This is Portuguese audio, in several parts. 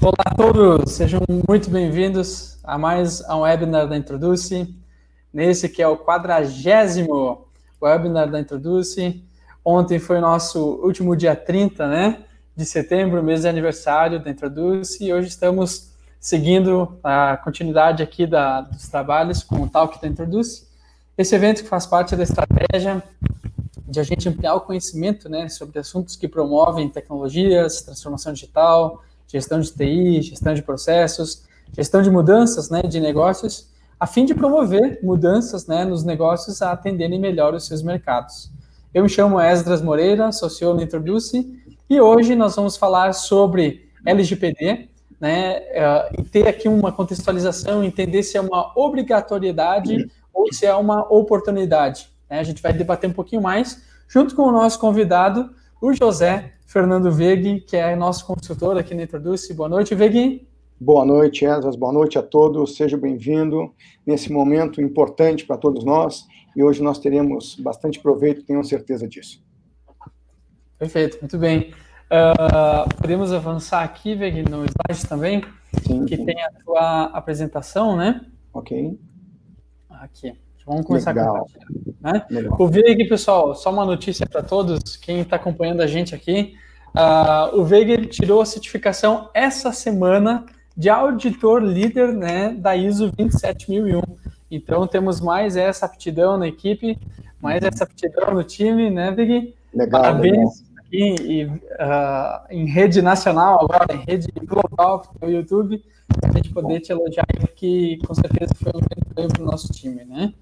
Olá a todos, sejam muito bem-vindos a mais um webinar da Introduce. Nesse que é o quadragésimo webinar da Introduce. Ontem foi nosso último dia 30, né, de setembro, mês de aniversário da Introduce, e hoje estamos seguindo a continuidade aqui da, dos trabalhos com o Talk da Introduce. Esse evento que faz parte da estratégia de a gente ampliar o conhecimento né, sobre assuntos que promovem tecnologias, transformação digital, gestão de TI, gestão de processos, gestão de mudanças né, de negócios, a fim de promover mudanças né, nos negócios a atenderem melhor os seus mercados. Eu me chamo Esdras Moreira, sou CEO no Introduce, e hoje nós vamos falar sobre LGPD, né, uh, e ter aqui uma contextualização, entender se é uma obrigatoriedade ou se é uma oportunidade. Né? A gente vai debater um pouquinho mais, junto com o nosso convidado, o José Fernando Vegui, que é nosso consultor aqui na Introduce. Boa noite, Vegui. Boa noite, Esdras. Boa noite a todos. Seja bem-vindo nesse momento importante para todos nós. E hoje nós teremos bastante proveito, tenho certeza disso. Perfeito, muito bem. Uh, podemos avançar aqui, Veg, no slide também, sim, que sim. tem a tua apresentação, né? Ok. Aqui. Vamos começar Legal. com né? O Veg, pessoal, só uma notícia para todos, quem está acompanhando a gente aqui. Uh, o Veg tirou a certificação essa semana de auditor líder né, da ISO 27001. Então temos mais essa aptidão na equipe, mais essa aptidão no time, né, Veg? Legal. Parabéns aqui e, uh, em rede nacional, agora em rede global, no YouTube, para a gente poder te elogiar, que com certeza foi um grande para o nosso time, né?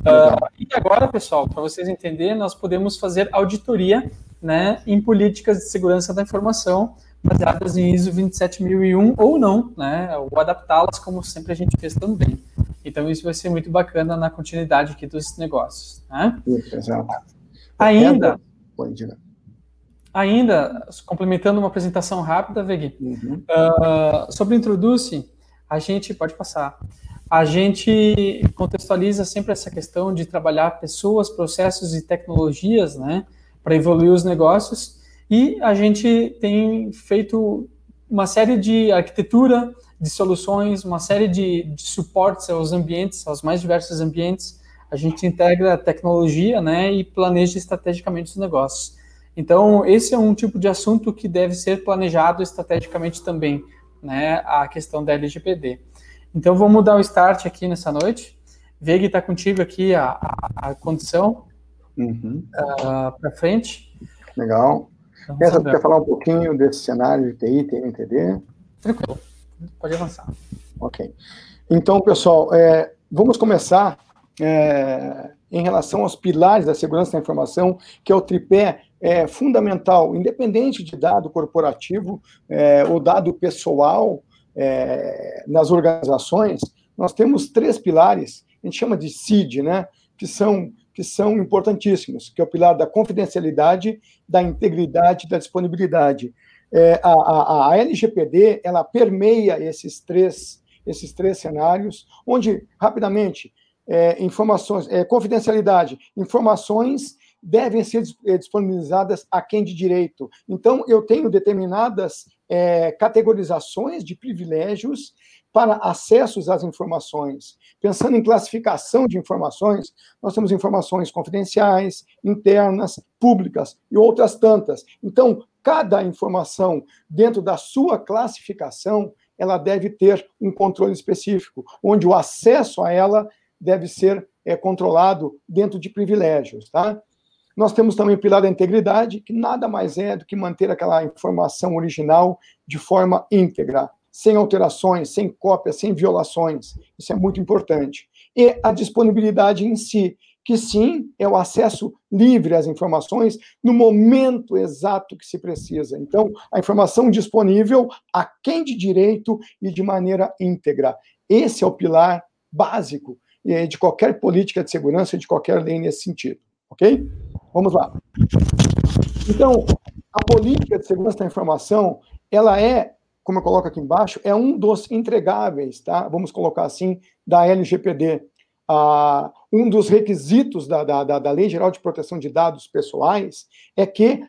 Uh, e agora, pessoal, para vocês entenderem, nós podemos fazer auditoria né, em políticas de segurança da informação baseadas em ISO 27001 ou não, né, ou adaptá-las como sempre a gente fez também. Então, isso vai ser muito bacana na continuidade aqui dos negócios. Né? Exato. Ainda, Ainda, complementando uma apresentação rápida, Veg, uhum. uh, sobre o Introduce, a gente pode passar. A gente contextualiza sempre essa questão de trabalhar pessoas, processos e tecnologias, né, para evoluir os negócios. E a gente tem feito uma série de arquitetura de soluções, uma série de, de suportes aos ambientes, aos mais diversos ambientes. A gente integra tecnologia, né, e planeja estrategicamente os negócios. Então, esse é um tipo de assunto que deve ser planejado estrategicamente também, né, a questão da LGPD. Então, vamos dar o start aqui nessa noite. Veg está contigo aqui a, a, a condição uhum. uh, ah, para frente. Legal. Então, Essa, quer falar um pouquinho desse cenário de TI, TNTD? Tranquilo, pode avançar. Ok. Então, pessoal, é, vamos começar é, em relação aos pilares da segurança da informação, que é o tripé é, fundamental, independente de dado corporativo é, ou dado pessoal é, nas organizações, nós temos três pilares, a gente chama de CID, né, que são que são importantíssimos, que é o pilar da confidencialidade, da integridade da disponibilidade. É, a, a, a LGPD, ela permeia esses três, esses três cenários, onde, rapidamente, é, informações, é, confidencialidade, informações devem ser é, disponibilizadas a quem de direito. Então, eu tenho determinadas é, categorizações de privilégios para acessos às informações. Pensando em classificação de informações, nós temos informações confidenciais, internas, públicas e outras tantas. Então, cada informação dentro da sua classificação, ela deve ter um controle específico, onde o acesso a ela deve ser é, controlado dentro de privilégios, tá? Nós temos também o pilar da integridade, que nada mais é do que manter aquela informação original de forma íntegra, sem alterações, sem cópias, sem violações. Isso é muito importante. E a disponibilidade em si, que sim é o acesso livre às informações no momento exato que se precisa. Então, a informação disponível a quem de direito e de maneira íntegra. Esse é o pilar básico é, de qualquer política de segurança, de qualquer lei nesse sentido, ok? Vamos lá. Então, a política de segurança da informação, ela é, como eu coloco aqui embaixo, é um dos entregáveis, tá? Vamos colocar assim, da LGPD. Ah, um dos requisitos da, da, da Lei Geral de Proteção de Dados Pessoais é que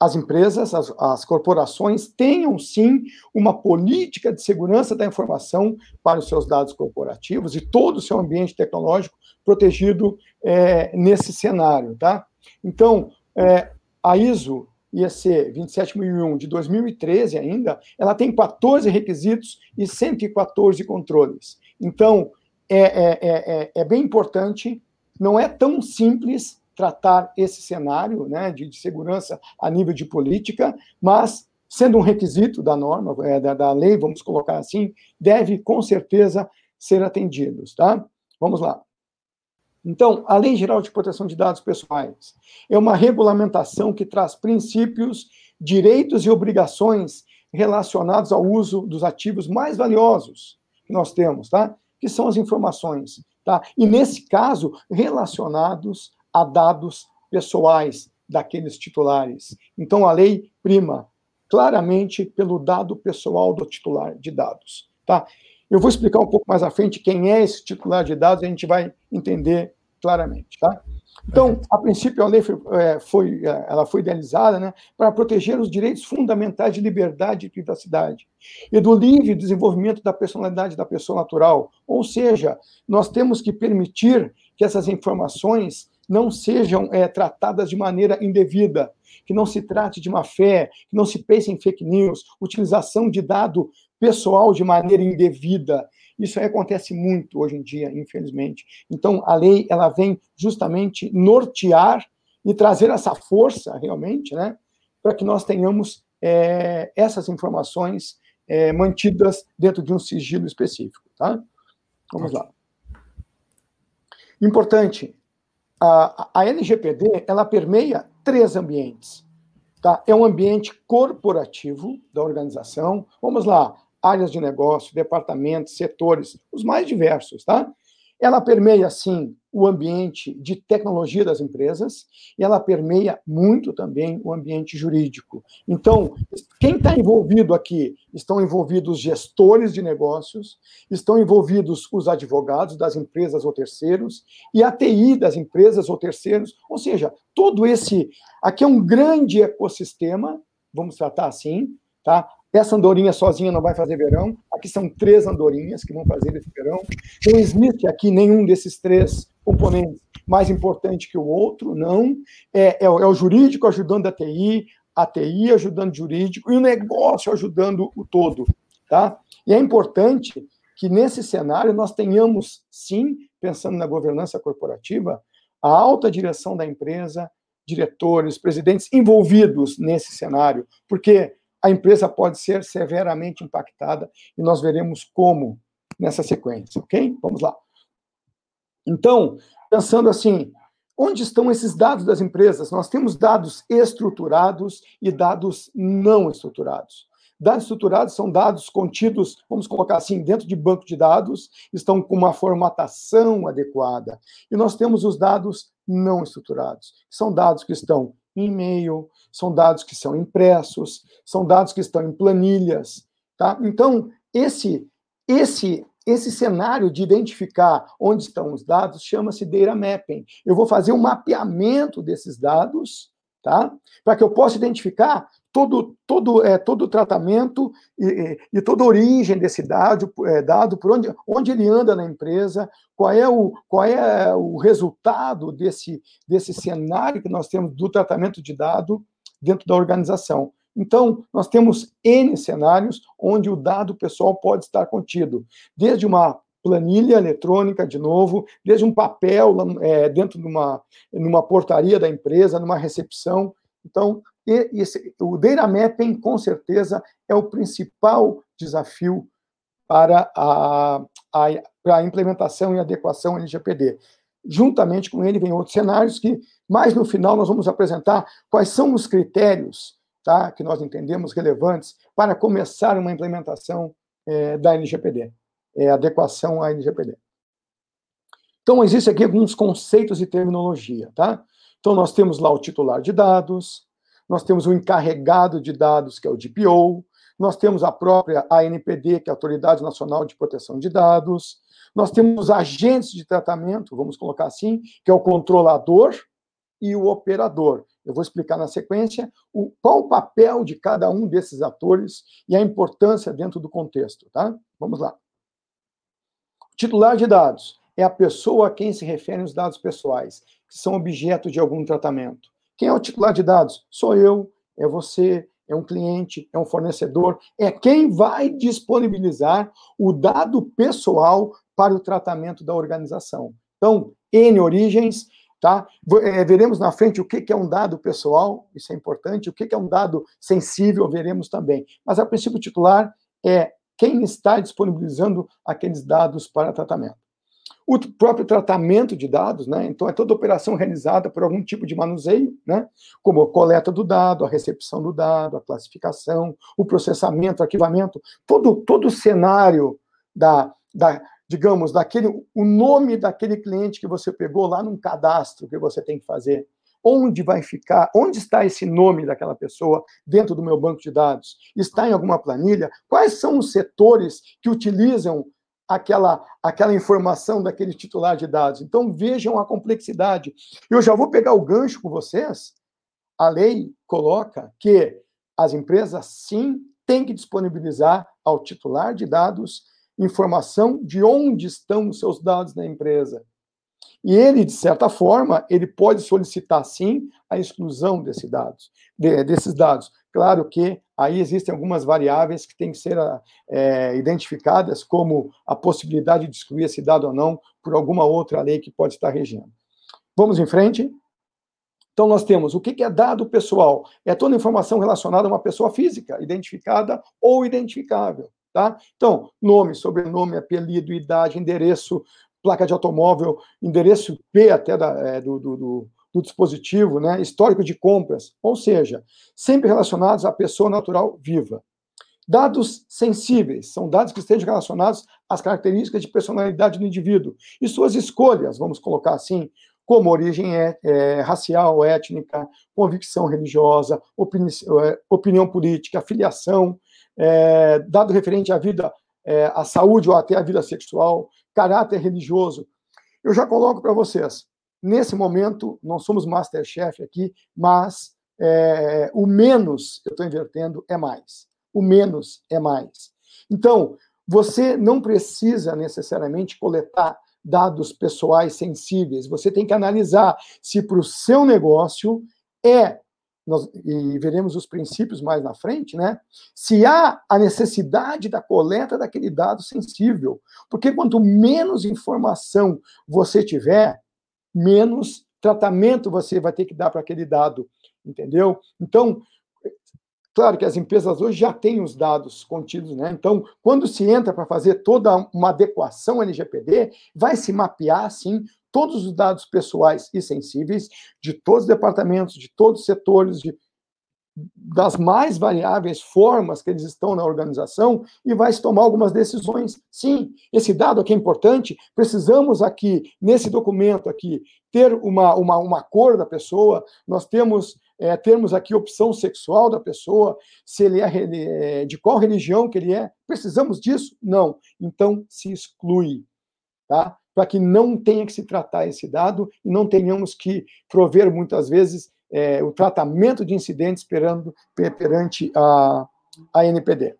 as empresas, as, as, corporações tenham sim uma política de segurança da informação para os seus dados corporativos e todo o seu ambiente tecnológico protegido é, nesse cenário, tá? Então, é, a ISO IEC 27001 de 2013 ainda, ela tem 14 requisitos e 114 controles. Então, é, é, é, é bem importante, não é tão simples tratar esse cenário né, de, de, segurança a nível de política, mas, sendo um requisito da norma, é, da, da, lei, vamos colocar assim, deve com certeza ser atendidos. Tá? Vamos lá. Então, a Lei Geral de Proteção de Dados Pessoais é uma regulamentação que traz princípios, direitos e obrigações relacionados ao uso dos ativos mais valiosos que nós temos, tá? Que são as informações, tá? E nesse caso, relacionados a dados pessoais daqueles titulares. Então, a lei prima claramente pelo dado pessoal do titular de dados. Tá? Eu vou explicar um pouco mais à frente quem é esse titular de dados e a gente vai entender claramente. Tá? Então, a princípio, a lei foi, é, foi é, ela foi idealizada né, para proteger os direitos fundamentais de liberdade e privacidade e do livre desenvolvimento da personalidade da pessoa natural. Ou seja, nós temos que permitir que essas informações não sejam é, tratadas de maneira indevida, que não se trate de má fé, que não se pense em fake news, utilização de dado pessoal de maneira indevida. Isso acontece muito hoje em dia, infelizmente. Então, a lei ela vem justamente nortear e trazer essa força realmente, né, para que nós tenhamos é, essas informações é, mantidas dentro de um sigilo específico, tá? Vamos lá. Importante, a, a LGPD ela permeia três ambientes. Tá? É um ambiente corporativo da organização. Vamos lá, áreas de negócio, departamentos, setores, os mais diversos, tá? Ela permeia, sim, o ambiente de tecnologia das empresas e ela permeia muito também o ambiente jurídico. Então, quem está envolvido aqui? Estão envolvidos gestores de negócios, estão envolvidos os advogados das empresas ou terceiros e a TI das empresas ou terceiros, ou seja, todo esse. Aqui é um grande ecossistema, vamos tratar assim, tá? Essa andorinha sozinha não vai fazer verão. Aqui são três andorinhas que vão fazer esse verão. Não existe aqui nenhum desses três componentes mais importante que o outro, não. É, é, é o jurídico ajudando a TI, a TI ajudando o jurídico e o negócio ajudando o todo, tá? E é importante que nesse cenário nós tenhamos, sim, pensando na governança corporativa, a alta direção da empresa, diretores, presidentes envolvidos nesse cenário, porque a empresa pode ser severamente impactada e nós veremos como nessa sequência, ok? Vamos lá. Então, pensando assim, onde estão esses dados das empresas? Nós temos dados estruturados e dados não estruturados. Dados estruturados são dados contidos, vamos colocar assim, dentro de banco de dados, estão com uma formatação adequada. E nós temos os dados não estruturados, são dados que estão e-mail, são dados que são impressos, são dados que estão em planilhas, tá? Então, esse esse esse cenário de identificar onde estão os dados chama-se data mapping. Eu vou fazer um mapeamento desses dados, tá? Para que eu possa identificar todo, todo, é, todo o tratamento e, e, toda a origem desse dado, é, dado por onde, onde ele anda na empresa, qual é o, qual é o resultado desse, desse cenário que nós temos do tratamento de dado dentro da organização. Então, nós temos N cenários onde o dado pessoal pode estar contido, desde uma planilha eletrônica, de novo, desde um papel é, dentro de uma, numa portaria da empresa, numa recepção. Então, esse, o data mapping, com certeza, é o principal desafio para a, a, para a implementação e adequação ao LGPD. Juntamente com ele, vem outros cenários que, mais no final, nós vamos apresentar quais são os critérios tá, que nós entendemos relevantes para começar uma implementação é, da LGPD, é, adequação à LGPD. Então, existem aqui alguns conceitos de terminologia, tá? Então, nós temos lá o titular de dados, nós temos o encarregado de dados, que é o DPO, nós temos a própria ANPD, que é a Autoridade Nacional de Proteção de Dados, nós temos agentes de tratamento, vamos colocar assim, que é o controlador e o operador. Eu vou explicar na sequência o, qual o papel de cada um desses atores e a importância dentro do contexto, tá? Vamos lá. Titular de dados é a pessoa a quem se referem os dados pessoais, que são objeto de algum tratamento. Quem é o titular de dados? Sou eu, é você, é um cliente, é um fornecedor, é quem vai disponibilizar o dado pessoal para o tratamento da organização. Então, N origens, tá? É, veremos na frente o que é um dado pessoal, isso é importante, o que é um dado sensível, veremos também. Mas, a princípio, titular é quem está disponibilizando aqueles dados para tratamento. O próprio tratamento de dados, né? Então, é toda operação realizada por algum tipo de manuseio, né? Como a coleta do dado, a recepção do dado, a classificação, o processamento, o arquivamento, todo, todo o cenário da, da, digamos, daquele, o nome daquele cliente que você pegou lá num cadastro que você tem que fazer. Onde vai ficar? Onde está esse nome daquela pessoa dentro do meu banco de dados? Está em alguma planilha? Quais são os setores que utilizam aquela, aquela informação daquele titular de dados. Então vejam a complexidade. Eu já vou pegar o gancho com vocês. A lei coloca que as empresas sim têm que disponibilizar ao titular de dados informação de onde estão os seus dados na empresa. E ele, de certa forma, ele pode solicitar sim a exclusão desses dados, de, desses dados. Claro que aí existem algumas variáveis que têm que ser é, identificadas, como a possibilidade de excluir esse dado ou não por alguma outra lei que pode estar regendo. Vamos em frente? Então, nós temos o que é dado pessoal? É toda informação relacionada a uma pessoa física, identificada ou identificável. Tá? Então, nome, sobrenome, apelido, idade, endereço, placa de automóvel, endereço P até da, é, do, do, do do dispositivo, né, histórico de compras, ou seja, sempre relacionados à pessoa natural viva. Dados sensíveis são dados que estejam relacionados às características de personalidade do indivíduo e suas escolhas, vamos colocar assim, como origem é, é, racial, étnica, convicção religiosa, opini é, opinião política, filiação, é, dado referente à vida, é, à saúde ou até à vida sexual, caráter religioso. Eu já coloco para vocês, Nesse momento, não somos Masterchef aqui, mas é, o menos, eu estou invertendo, é mais. O menos é mais. Então, você não precisa necessariamente coletar dados pessoais sensíveis. Você tem que analisar se para o seu negócio é, nós, e veremos os princípios mais na frente, né? Se há a necessidade da coleta daquele dado sensível. Porque quanto menos informação você tiver, menos tratamento você vai ter que dar para aquele dado, entendeu? Então, claro que as empresas hoje já têm os dados contidos, né? Então, quando se entra para fazer toda uma adequação LGPD, vai se mapear, sim, todos os dados pessoais e sensíveis de todos os departamentos, de todos os setores, de das mais variáveis formas que eles estão na organização e vai se tomar algumas decisões. Sim, esse dado aqui é importante, precisamos aqui, nesse documento aqui, ter uma, uma, uma cor da pessoa, nós temos é, termos aqui opção sexual da pessoa, se ele é, é de qual religião que ele é, precisamos disso? Não. Então, se exclui, tá? Para que não tenha que se tratar esse dado e não tenhamos que prover, muitas vezes, é, o tratamento de incidentes perando, perante a, a NPD.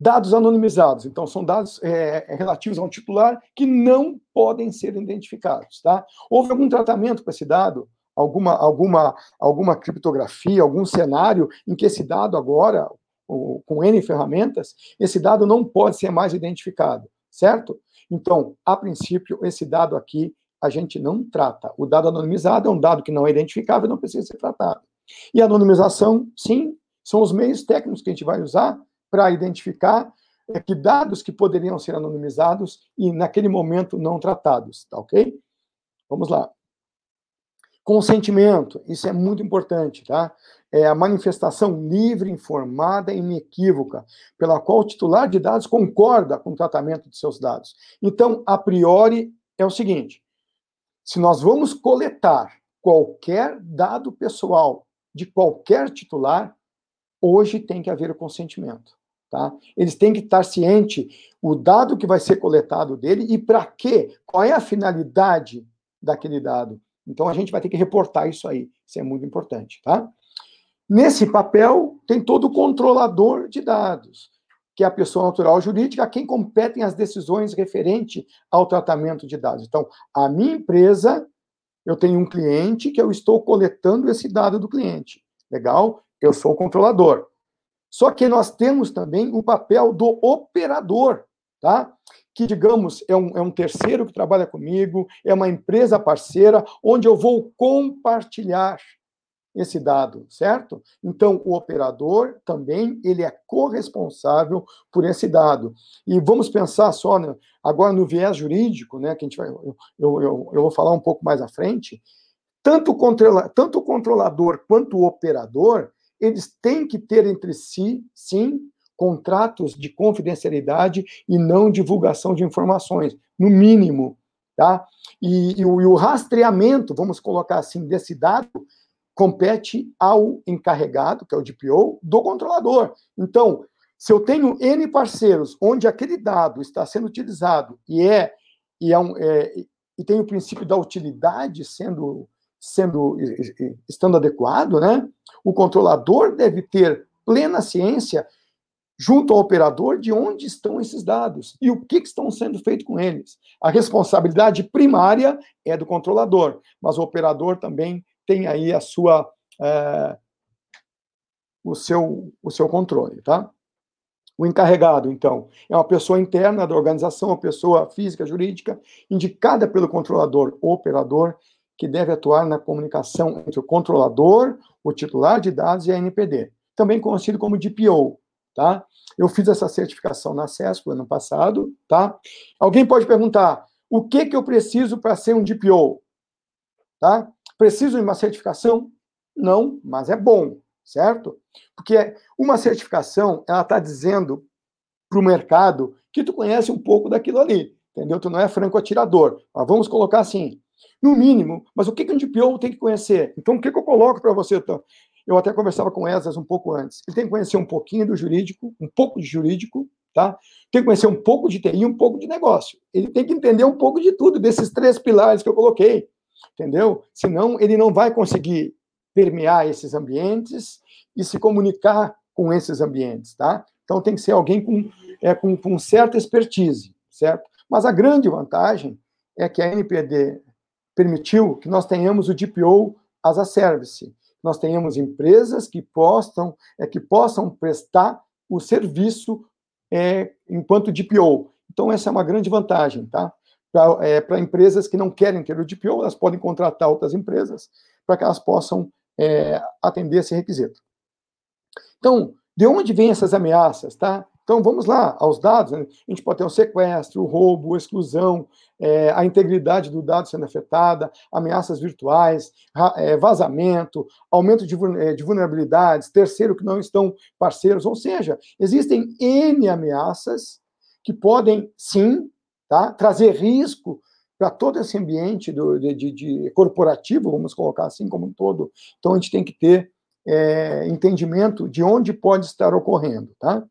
Dados anonimizados, então, são dados é, relativos a um titular que não podem ser identificados. Tá? Houve algum tratamento para esse dado? Alguma, alguma, alguma criptografia, algum cenário em que esse dado agora, com N ferramentas, esse dado não pode ser mais identificado, certo? Então, a princípio, esse dado aqui a gente não trata. O dado anonimizado é um dado que não é identificável, não precisa ser tratado. E a anonimização, sim, são os meios técnicos que a gente vai usar para identificar é, que dados que poderiam ser anonimizados e naquele momento não tratados, tá ok? Vamos lá. Consentimento, isso é muito importante, tá? É a manifestação livre, informada e inequívoca, pela qual o titular de dados concorda com o tratamento de seus dados. Então, a priori, é o seguinte: se nós vamos coletar qualquer dado pessoal de qualquer titular, hoje tem que haver o consentimento. Tá? Eles têm que estar cientes o dado que vai ser coletado dele e para quê? Qual é a finalidade daquele dado? Então a gente vai ter que reportar isso aí. Isso é muito importante, tá? Nesse papel tem todo o controlador de dados, que é a pessoa natural jurídica a quem competem as decisões referente ao tratamento de dados. Então, a minha empresa, eu tenho um cliente que eu estou coletando esse dado do cliente. Legal? Eu sou o controlador. Só que nós temos também o papel do operador, tá? Que, digamos, é um, é um terceiro que trabalha comigo, é uma empresa parceira, onde eu vou compartilhar esse dado, certo? Então, o operador também ele é corresponsável por esse dado. E vamos pensar só né, agora no viés jurídico, né? Que a gente vai, eu, eu, eu vou falar um pouco mais à frente. Tanto o, controla, tanto o controlador quanto o operador, eles têm que ter entre si, sim, contratos de confidencialidade e não divulgação de informações, no mínimo, tá? E, e, o, e o rastreamento, vamos colocar assim, desse dado, compete ao encarregado, que é o DPO, do controlador. Então, se eu tenho N parceiros onde aquele dado está sendo utilizado e é e, é, um, é, e tem o princípio da utilidade sendo sendo estando adequado, né? O controlador deve ter plena ciência junto ao operador de onde estão esses dados e o que, que estão sendo feito com eles. A responsabilidade primária é do controlador, mas o operador também tem aí a sua é, o seu o seu controle, tá? O encarregado, então, é uma pessoa interna da organização, uma pessoa física, jurídica, indicada pelo controlador ou operador, que deve atuar na comunicação entre o controlador, o titular de dados e a NPD, também conhecido como DPO, tá? Eu fiz essa certificação na CESP ano passado, tá? Alguém pode perguntar, o que que eu preciso para ser um DPO? Tá? Preciso de uma certificação? Não, mas é bom, certo? Porque uma certificação, ela está dizendo para o mercado que tu conhece um pouco daquilo ali, entendeu? Tu não é franco atirador. Mas vamos colocar assim, no mínimo, mas o que, que um DPO tem que conhecer? Então, o que, que eu coloco para você? Então, eu até conversava com Esas um pouco antes. Ele tem que conhecer um pouquinho do jurídico, um pouco de jurídico, tá? Tem que conhecer um pouco de TI um pouco de negócio. Ele tem que entender um pouco de tudo, desses três pilares que eu coloquei, entendeu? Senão, ele não vai conseguir permear esses ambientes e se comunicar com esses ambientes, tá? Então, tem que ser alguém com, é, com, com certa expertise, certo? Mas a grande vantagem é que a NPD permitiu que nós tenhamos o DPO as a service. Nós tenhamos empresas que possam, é, que possam prestar o serviço é, enquanto DPO. Então, essa é uma grande vantagem, tá? Para é, empresas que não querem ter o DPO, elas podem contratar outras empresas para que elas possam é, atender esse requisito. Então, de onde vêm essas ameaças, tá? Então, vamos lá, aos dados. Né? A gente pode ter um sequestro, o roubo, a exclusão, é, a integridade do dado sendo afetada, ameaças virtuais, é, vazamento, aumento de, é, de vulnerabilidades, terceiro que não estão parceiros. Ou seja, existem N ameaças que podem, sim, tá, trazer risco para todo esse ambiente do, de, de, de, corporativo, vamos colocar assim como um todo. Então, a gente tem que ter é, entendimento de onde pode estar ocorrendo, tá?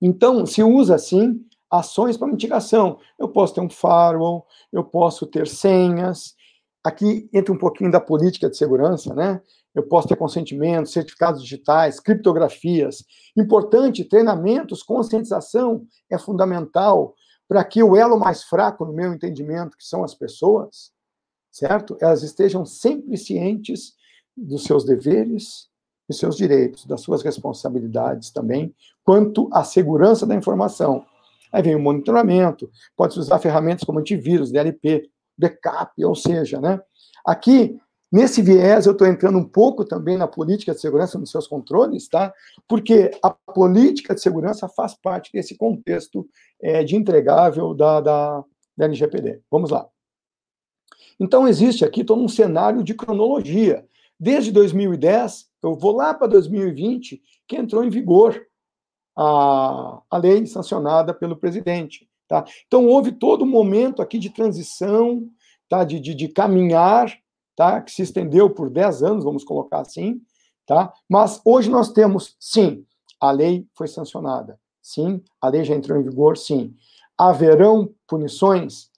Então, se usa, sim, ações para mitigação. Eu posso ter um firewall, eu posso ter senhas. Aqui entra um pouquinho da política de segurança, né? Eu posso ter consentimento, certificados digitais, criptografias. Importante, treinamentos, conscientização é fundamental para que o elo mais fraco, no meu entendimento, que são as pessoas, certo? Elas estejam sempre cientes dos seus deveres, dos seus direitos, das suas responsabilidades também, quanto à segurança da informação. Aí vem o monitoramento, pode-se usar ferramentas como antivírus, DLP, backup, ou seja, né? Aqui, nesse viés, eu estou entrando um pouco também na política de segurança nos seus controles, tá? Porque a política de segurança faz parte desse contexto é, de entregável da, da, da LGPD. Vamos lá. Então, existe aqui todo um cenário de cronologia. Desde 2010, eu vou lá para 2020, que entrou em vigor a, a lei sancionada pelo presidente. Tá? Então, houve todo um momento aqui de transição, tá? de, de, de caminhar, tá? que se estendeu por 10 anos, vamos colocar assim. Tá? Mas hoje nós temos, sim, a lei foi sancionada. Sim, a lei já entrou em vigor, sim. Haverão punições?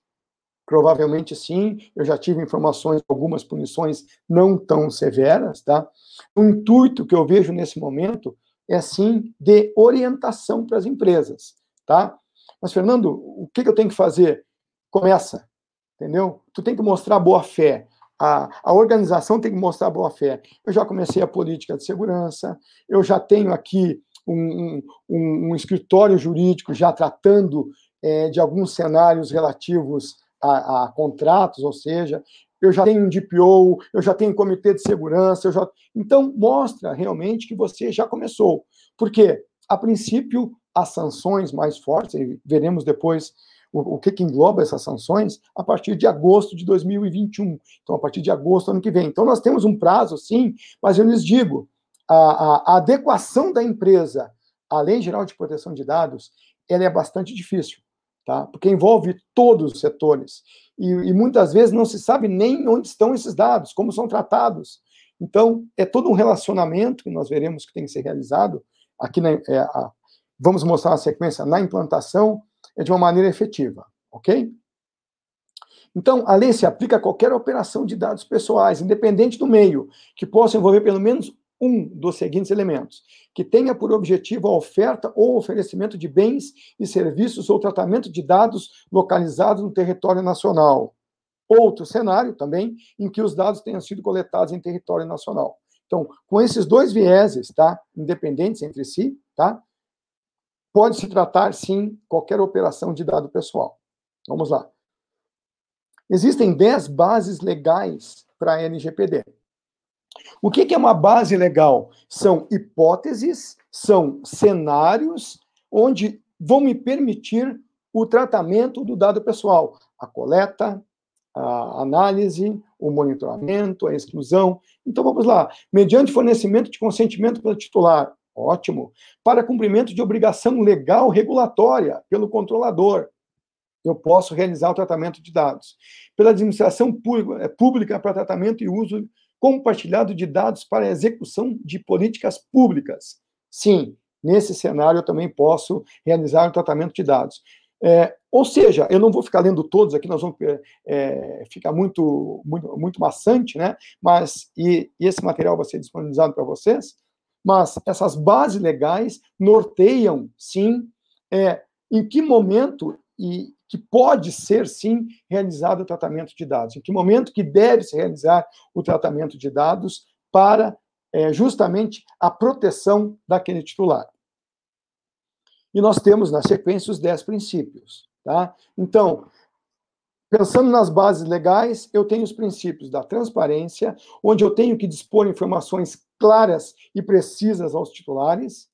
Provavelmente sim, eu já tive informações algumas punições não tão severas, tá? O intuito que eu vejo nesse momento é sim de orientação para as empresas, tá? Mas, Fernando, o que, que eu tenho que fazer? Começa, entendeu? Tu tem que mostrar boa fé. A, a organização tem que mostrar boa fé. Eu já comecei a política de segurança, eu já tenho aqui um, um, um escritório jurídico já tratando é, de alguns cenários relativos a, a, contratos, ou seja, eu já tenho um DPO, eu já tenho um comitê de segurança, eu já... então mostra realmente que você já começou. Porque, a princípio, as sanções mais fortes, veremos depois o, o que, que engloba essas sanções, a partir de agosto de 2021. Então, a partir de agosto do ano que vem. Então, nós temos um prazo, sim, mas eu lhes digo, a, a, a adequação da empresa à Lei Geral de Proteção de Dados, ela é bastante difícil tá? porque envolve todos os setores. E, e, muitas vezes não se sabe nem onde estão esses dados, como são tratados. Então, é todo um relacionamento que nós veremos que tem que ser realizado. Aqui, na, é, a, vamos mostrar a sequência na implantação, é de uma maneira efetiva, ok? Então, a lei se aplica a qualquer operação de dados pessoais, independente do meio, que possa envolver pelo menos um dos seguintes elementos: que tenha por objetivo a oferta ou oferecimento de bens e serviços ou tratamento de dados localizados no território nacional. Outro cenário também em que os dados tenham sido coletados em território nacional. Então, com esses dois vieses, tá, independentes entre si, tá, pode se tratar sim qualquer operação de dado pessoal. Vamos lá. Existem 10 bases legais para a LGPD. O que, é uma base legal? São hipóteses, são cenários onde vão me permitir o tratamento do dado pessoal, a coleta, a análise, o monitoramento, a exclusão. Então vamos lá. Mediante fornecimento de consentimento pelo titular, ótimo. Para cumprimento de obrigação legal regulatória pelo controlador, eu posso realizar o tratamento de dados. Pela administração pública para tratamento e uso compartilhado de dados para execução de políticas públicas. Sim, nesse cenário eu também posso realizar o tratamento de dados. É, ou seja, eu não vou ficar lendo todos aqui, nós vamos é, ficar muito, muito, muito maçante, né? Mas e, e esse material vai ser disponibilizado para vocês. Mas essas bases legais norteiam, sim, é, em que momento e que pode ser, sim, realizado o tratamento de dados. Em que momento que deve se realizar o tratamento de dados para é, justamente a proteção daquele titular. E nós temos, na sequência, os 10 princípios. Tá? Então, pensando nas bases legais, eu tenho os princípios da transparência, onde eu tenho que dispor informações claras e precisas aos titulares.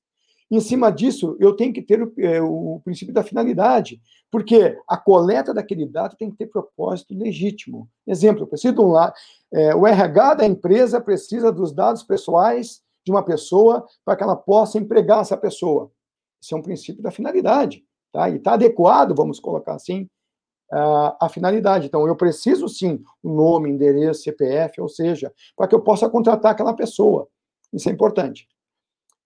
Em cima disso, eu tenho que ter o, é, o princípio da finalidade, porque a coleta daquele dado tem que ter propósito legítimo. Exemplo, eu preciso de um lá, é, o RH da empresa precisa dos dados pessoais de uma pessoa para que ela possa empregar essa pessoa. Esse é um princípio da finalidade, tá? E está adequado, vamos colocar assim, a, a finalidade. Então, eu preciso sim o nome, endereço, CPF, ou seja, para que eu possa contratar aquela pessoa. Isso é importante.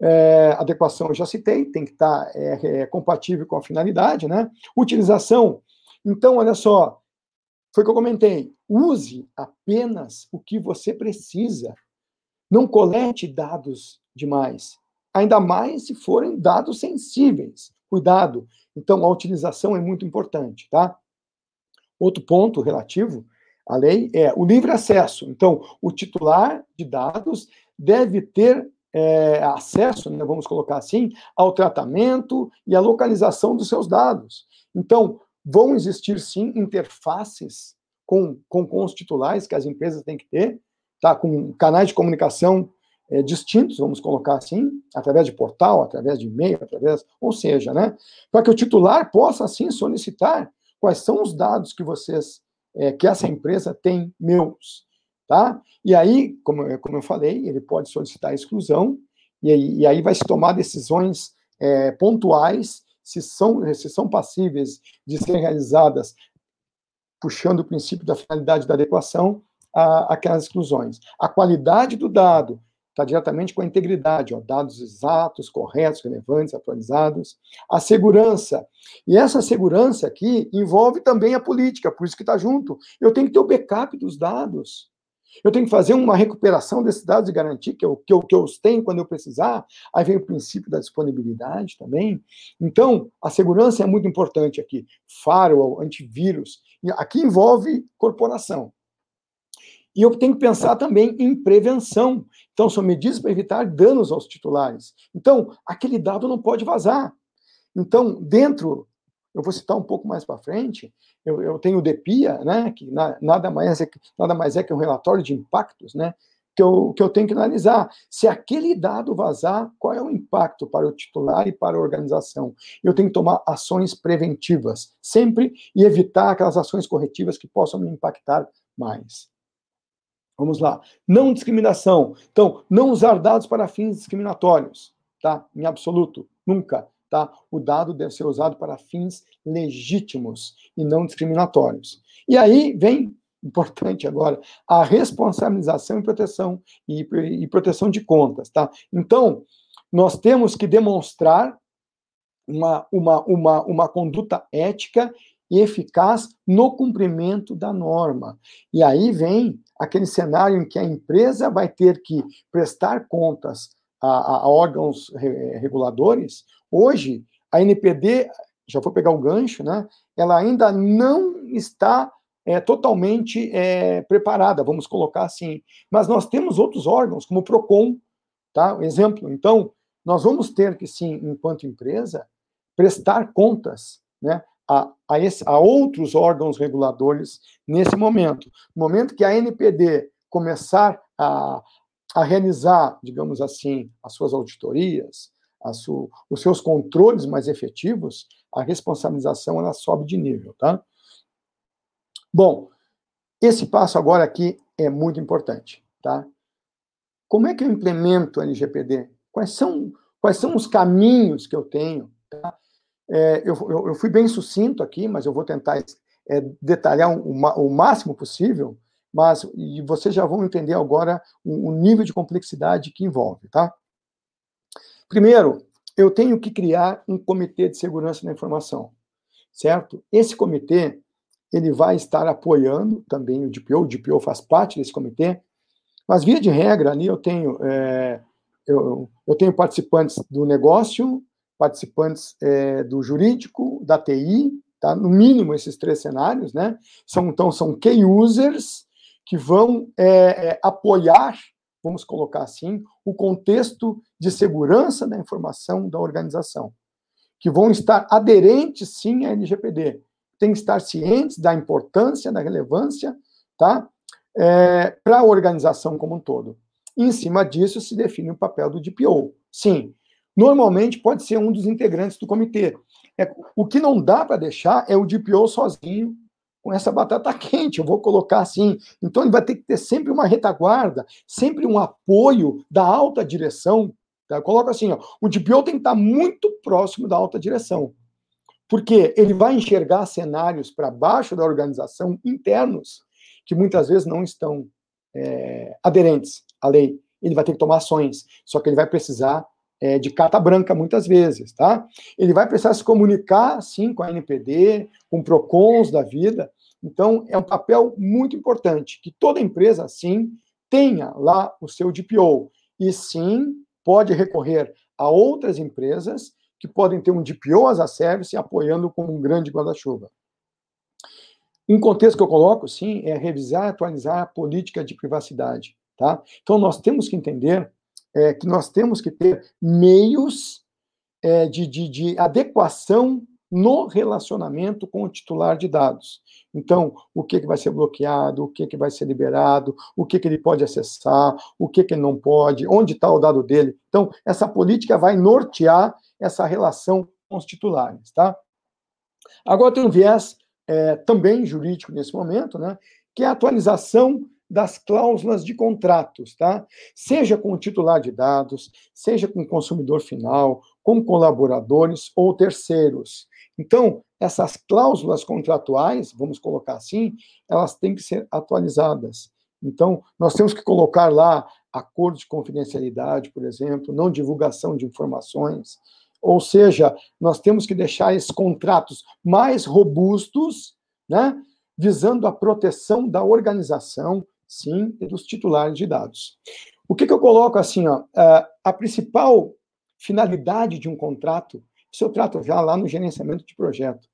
É, adequação eu já citei, tem que estar tá, é, é, compatível com a finalidade, né? Utilização. Então, olha só, foi o que eu comentei. Use apenas o que você precisa. Não colete dados demais. Ainda mais se forem dados sensíveis. Cuidado. Então, a utilização é muito importante, tá? Outro ponto relativo à lei é o livre acesso. Então, o titular de dados deve ter é, acesso, né, vamos colocar assim, ao tratamento e à localização dos seus dados. Então, vão existir sim interfaces com, com, os titulares que as empresas têm que ter, tá? com canais de comunicação é, distintos, vamos colocar assim, através de portal, através de e-mail, através, ou seja, né, para que o titular possa assim solicitar quais são os dados que vocês, é, que essa empresa tem meus. Tá? E aí, como, como eu falei, ele pode solicitar exclusão, e aí, e aí vai se tomar decisões é, pontuais se são, se são passíveis de serem realizadas puxando o princípio da finalidade da adequação a, aquelas exclusões. A qualidade do dado está diretamente com a integridade, ó, dados exatos, corretos, relevantes, atualizados. A segurança. E essa segurança aqui envolve também a política, por isso que está junto. Eu tenho que ter o backup dos dados. Eu tenho que fazer uma recuperação desses dados e garantir que eu, que, eu, que eu os tenho quando eu precisar. Aí vem o princípio da disponibilidade também. Então, a segurança é muito importante aqui. Firewall, antivírus. Aqui envolve corporação. E eu tenho que pensar também em prevenção. Então, são medidas para evitar danos aos titulares. Então, aquele dado não pode vazar. Então, dentro, eu vou citar um pouco mais para frente, eu, eu, tenho o DEPIA, né, que na, nada, mais é, nada mais é que um relatório de impactos, né, que eu, que eu tenho que analisar. Se aquele dado vazar, qual é o impacto para o titular e para a organização? Eu tenho que tomar ações preventivas, sempre, e evitar aquelas ações corretivas que possam me impactar mais. Vamos lá. Não discriminação. Então, não usar dados para fins discriminatórios, tá? Em absoluto, nunca, tá? O dado deve ser usado para fins legítimos e não discriminatórios. E aí vem importante agora a responsabilização e proteção e, e proteção de contas, tá? Então, nós temos que demonstrar uma, uma, uma, uma conduta ética e eficaz no cumprimento da norma. E aí vem aquele cenário em que a empresa vai ter que prestar contas a, a órgãos reguladores. Hoje, a NPD, já vou pegar o gancho, né? Ela ainda não está é, totalmente é, preparada, vamos colocar assim. Mas nós temos outros órgãos, como o PROCON, tá? Exemplo. Então, nós vamos ter que, sim, enquanto empresa, prestar contas, né? a, a, esse, a outros órgãos reguladores nesse momento. No momento que a NPD começar a, a realizar, digamos assim, as suas auditorias, su, os seus controles mais efetivos, a responsabilização ela sobe de nível, tá? Bom, esse passo agora aqui é muito importante, tá? Como é que eu implemento o LGPD? Quais são, quais são os caminhos que eu tenho? Tá? É, eu, eu, eu, fui bem sucinto aqui, mas eu vou tentar é, detalhar o, o, máximo possível, mas e vocês já vão entender agora o, o nível de complexidade que envolve, tá? Primeiro, eu tenho que criar um comitê de segurança da informação, certo? Esse comitê, ele vai estar apoiando também o DPO, o DPO faz parte desse comitê, mas via de regra ali eu tenho é, eu, eu tenho participantes do negócio, participantes é, do jurídico, da TI, tá? no mínimo esses três cenários, né? São, então, são key users que vão é, é, apoiar, vamos colocar assim, o contexto de segurança da informação da organização, que vão estar aderentes, sim, à LGPD, tem que estar cientes da importância, da relevância, tá? É, para a organização como um todo. Em cima disso se define o papel do DPO. Sim, Normalmente pode ser um dos integrantes do comitê. É, o que não dá para deixar é o DPO sozinho com essa batata quente, eu vou colocar assim. Então ele vai ter que ter sempre uma retaguarda, sempre um apoio da alta direção. Tá? Eu coloco assim, ó, o DPO tem que estar muito próximo da alta direção. Porque ele vai enxergar cenários para baixo da organização internos que muitas vezes não estão é, aderentes à lei. Ele vai ter que tomar ações, só que ele vai precisar é, de carta branca muitas vezes, tá? Ele vai precisar se comunicar, sim, com a NPD, com PROCONs da vida. Então, é um papel muito importante que toda empresa, sim, tenha lá o seu DPO. E, sim, pode recorrer a outras empresas que podem ter um DPO as a service apoiando como um grande guarda-chuva. Um contexto que eu coloco, sim, é revisar e atualizar a política de privacidade, tá? Então, nós temos que entender é, que nós temos que ter meios é, de, de, de adequação no relacionamento com o titular de dados. Então, o que, que vai ser bloqueado, o que, que vai ser liberado, o que, que ele pode acessar, o que, que ele não pode, onde está o dado dele. Então, essa política vai nortear essa relação com os titulares, tá? Agora tem um viés é, também jurídico nesse momento, né, que é a atualização das cláusulas de contratos, tá? Seja com o titular de dados, seja com o consumidor final, com colaboradores ou terceiros. Então, essas cláusulas contratuais, vamos colocar assim, elas têm que ser atualizadas. Então, nós temos que colocar lá acordo de confidencialidade, por exemplo, não divulgação de informações. Ou seja, nós temos que deixar esses contratos mais robustos, né, visando a proteção da organização, sim, e dos titulares de dados. O que, que eu coloco assim, ó, a principal finalidade de um contrato, isso eu trato já lá no gerenciamento de projeto.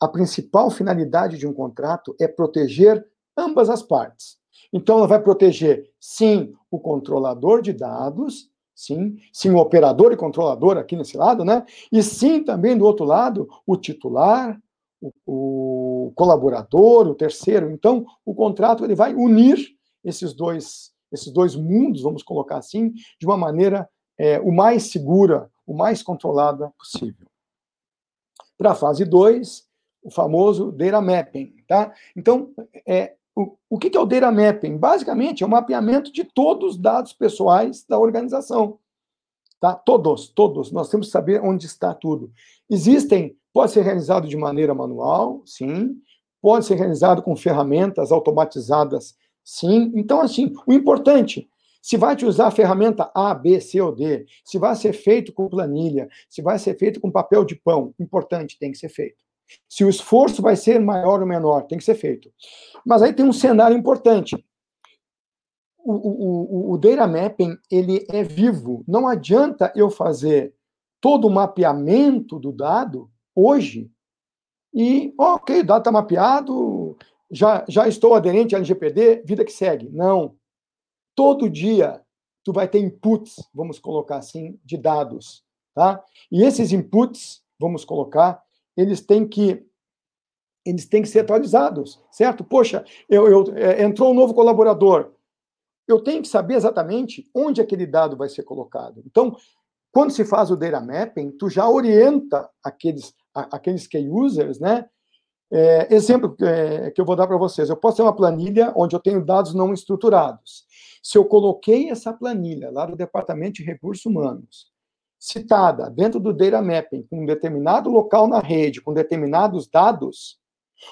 A principal finalidade de um contrato é proteger ambas as partes. Então, ela vai proteger, sim, o controlador de dados, sim, sim, o operador e controlador aqui nesse lado, né? E sim, também do outro lado, o titular, o, o colaborador, o terceiro. Então, o contrato ele vai unir esses dois, esses dois mundos, vamos colocar assim, de uma maneira é, o mais segura, o mais controlada possível. Para a fase 2, o famoso data mapping, tá? Então, é, o, o que é o data mapping? Basicamente, é o mapeamento de todos os dados pessoais da organização. Tá? Todos, todos. Nós temos que saber onde está tudo. Existem, pode ser realizado de maneira manual, sim. Pode ser realizado com ferramentas automatizadas, sim. Então, assim, o importante, se vai te usar a ferramenta A, B, C ou D, se vai ser feito com planilha, se vai ser feito com papel de pão, importante, tem que ser feito. Se o esforço vai ser maior ou menor, tem que ser feito. Mas aí tem um cenário importante. O, o, o, o data mapping, ele é vivo. Não adianta eu fazer todo o mapeamento do dado hoje e, ok, o dado está mapeado, já, já estou aderente ao LGPD, vida que segue. Não. Todo dia tu vai ter inputs, vamos colocar assim, de dados, tá? E esses inputs, vamos colocar, eles têm que eles têm que ser atualizados, certo? Poxa, eu, eu é, entrou um novo colaborador, eu tenho que saber exatamente onde aquele dado vai ser colocado. Então, quando se faz o data mapping, tu já orienta aqueles aqueles key users, né? É, exemplo é, que eu vou dar para vocês. Eu posso ter uma planilha onde eu tenho dados não estruturados. Se eu coloquei essa planilha lá do Departamento de Recursos Humanos citada dentro do data mapping com um determinado local na rede, com determinados dados,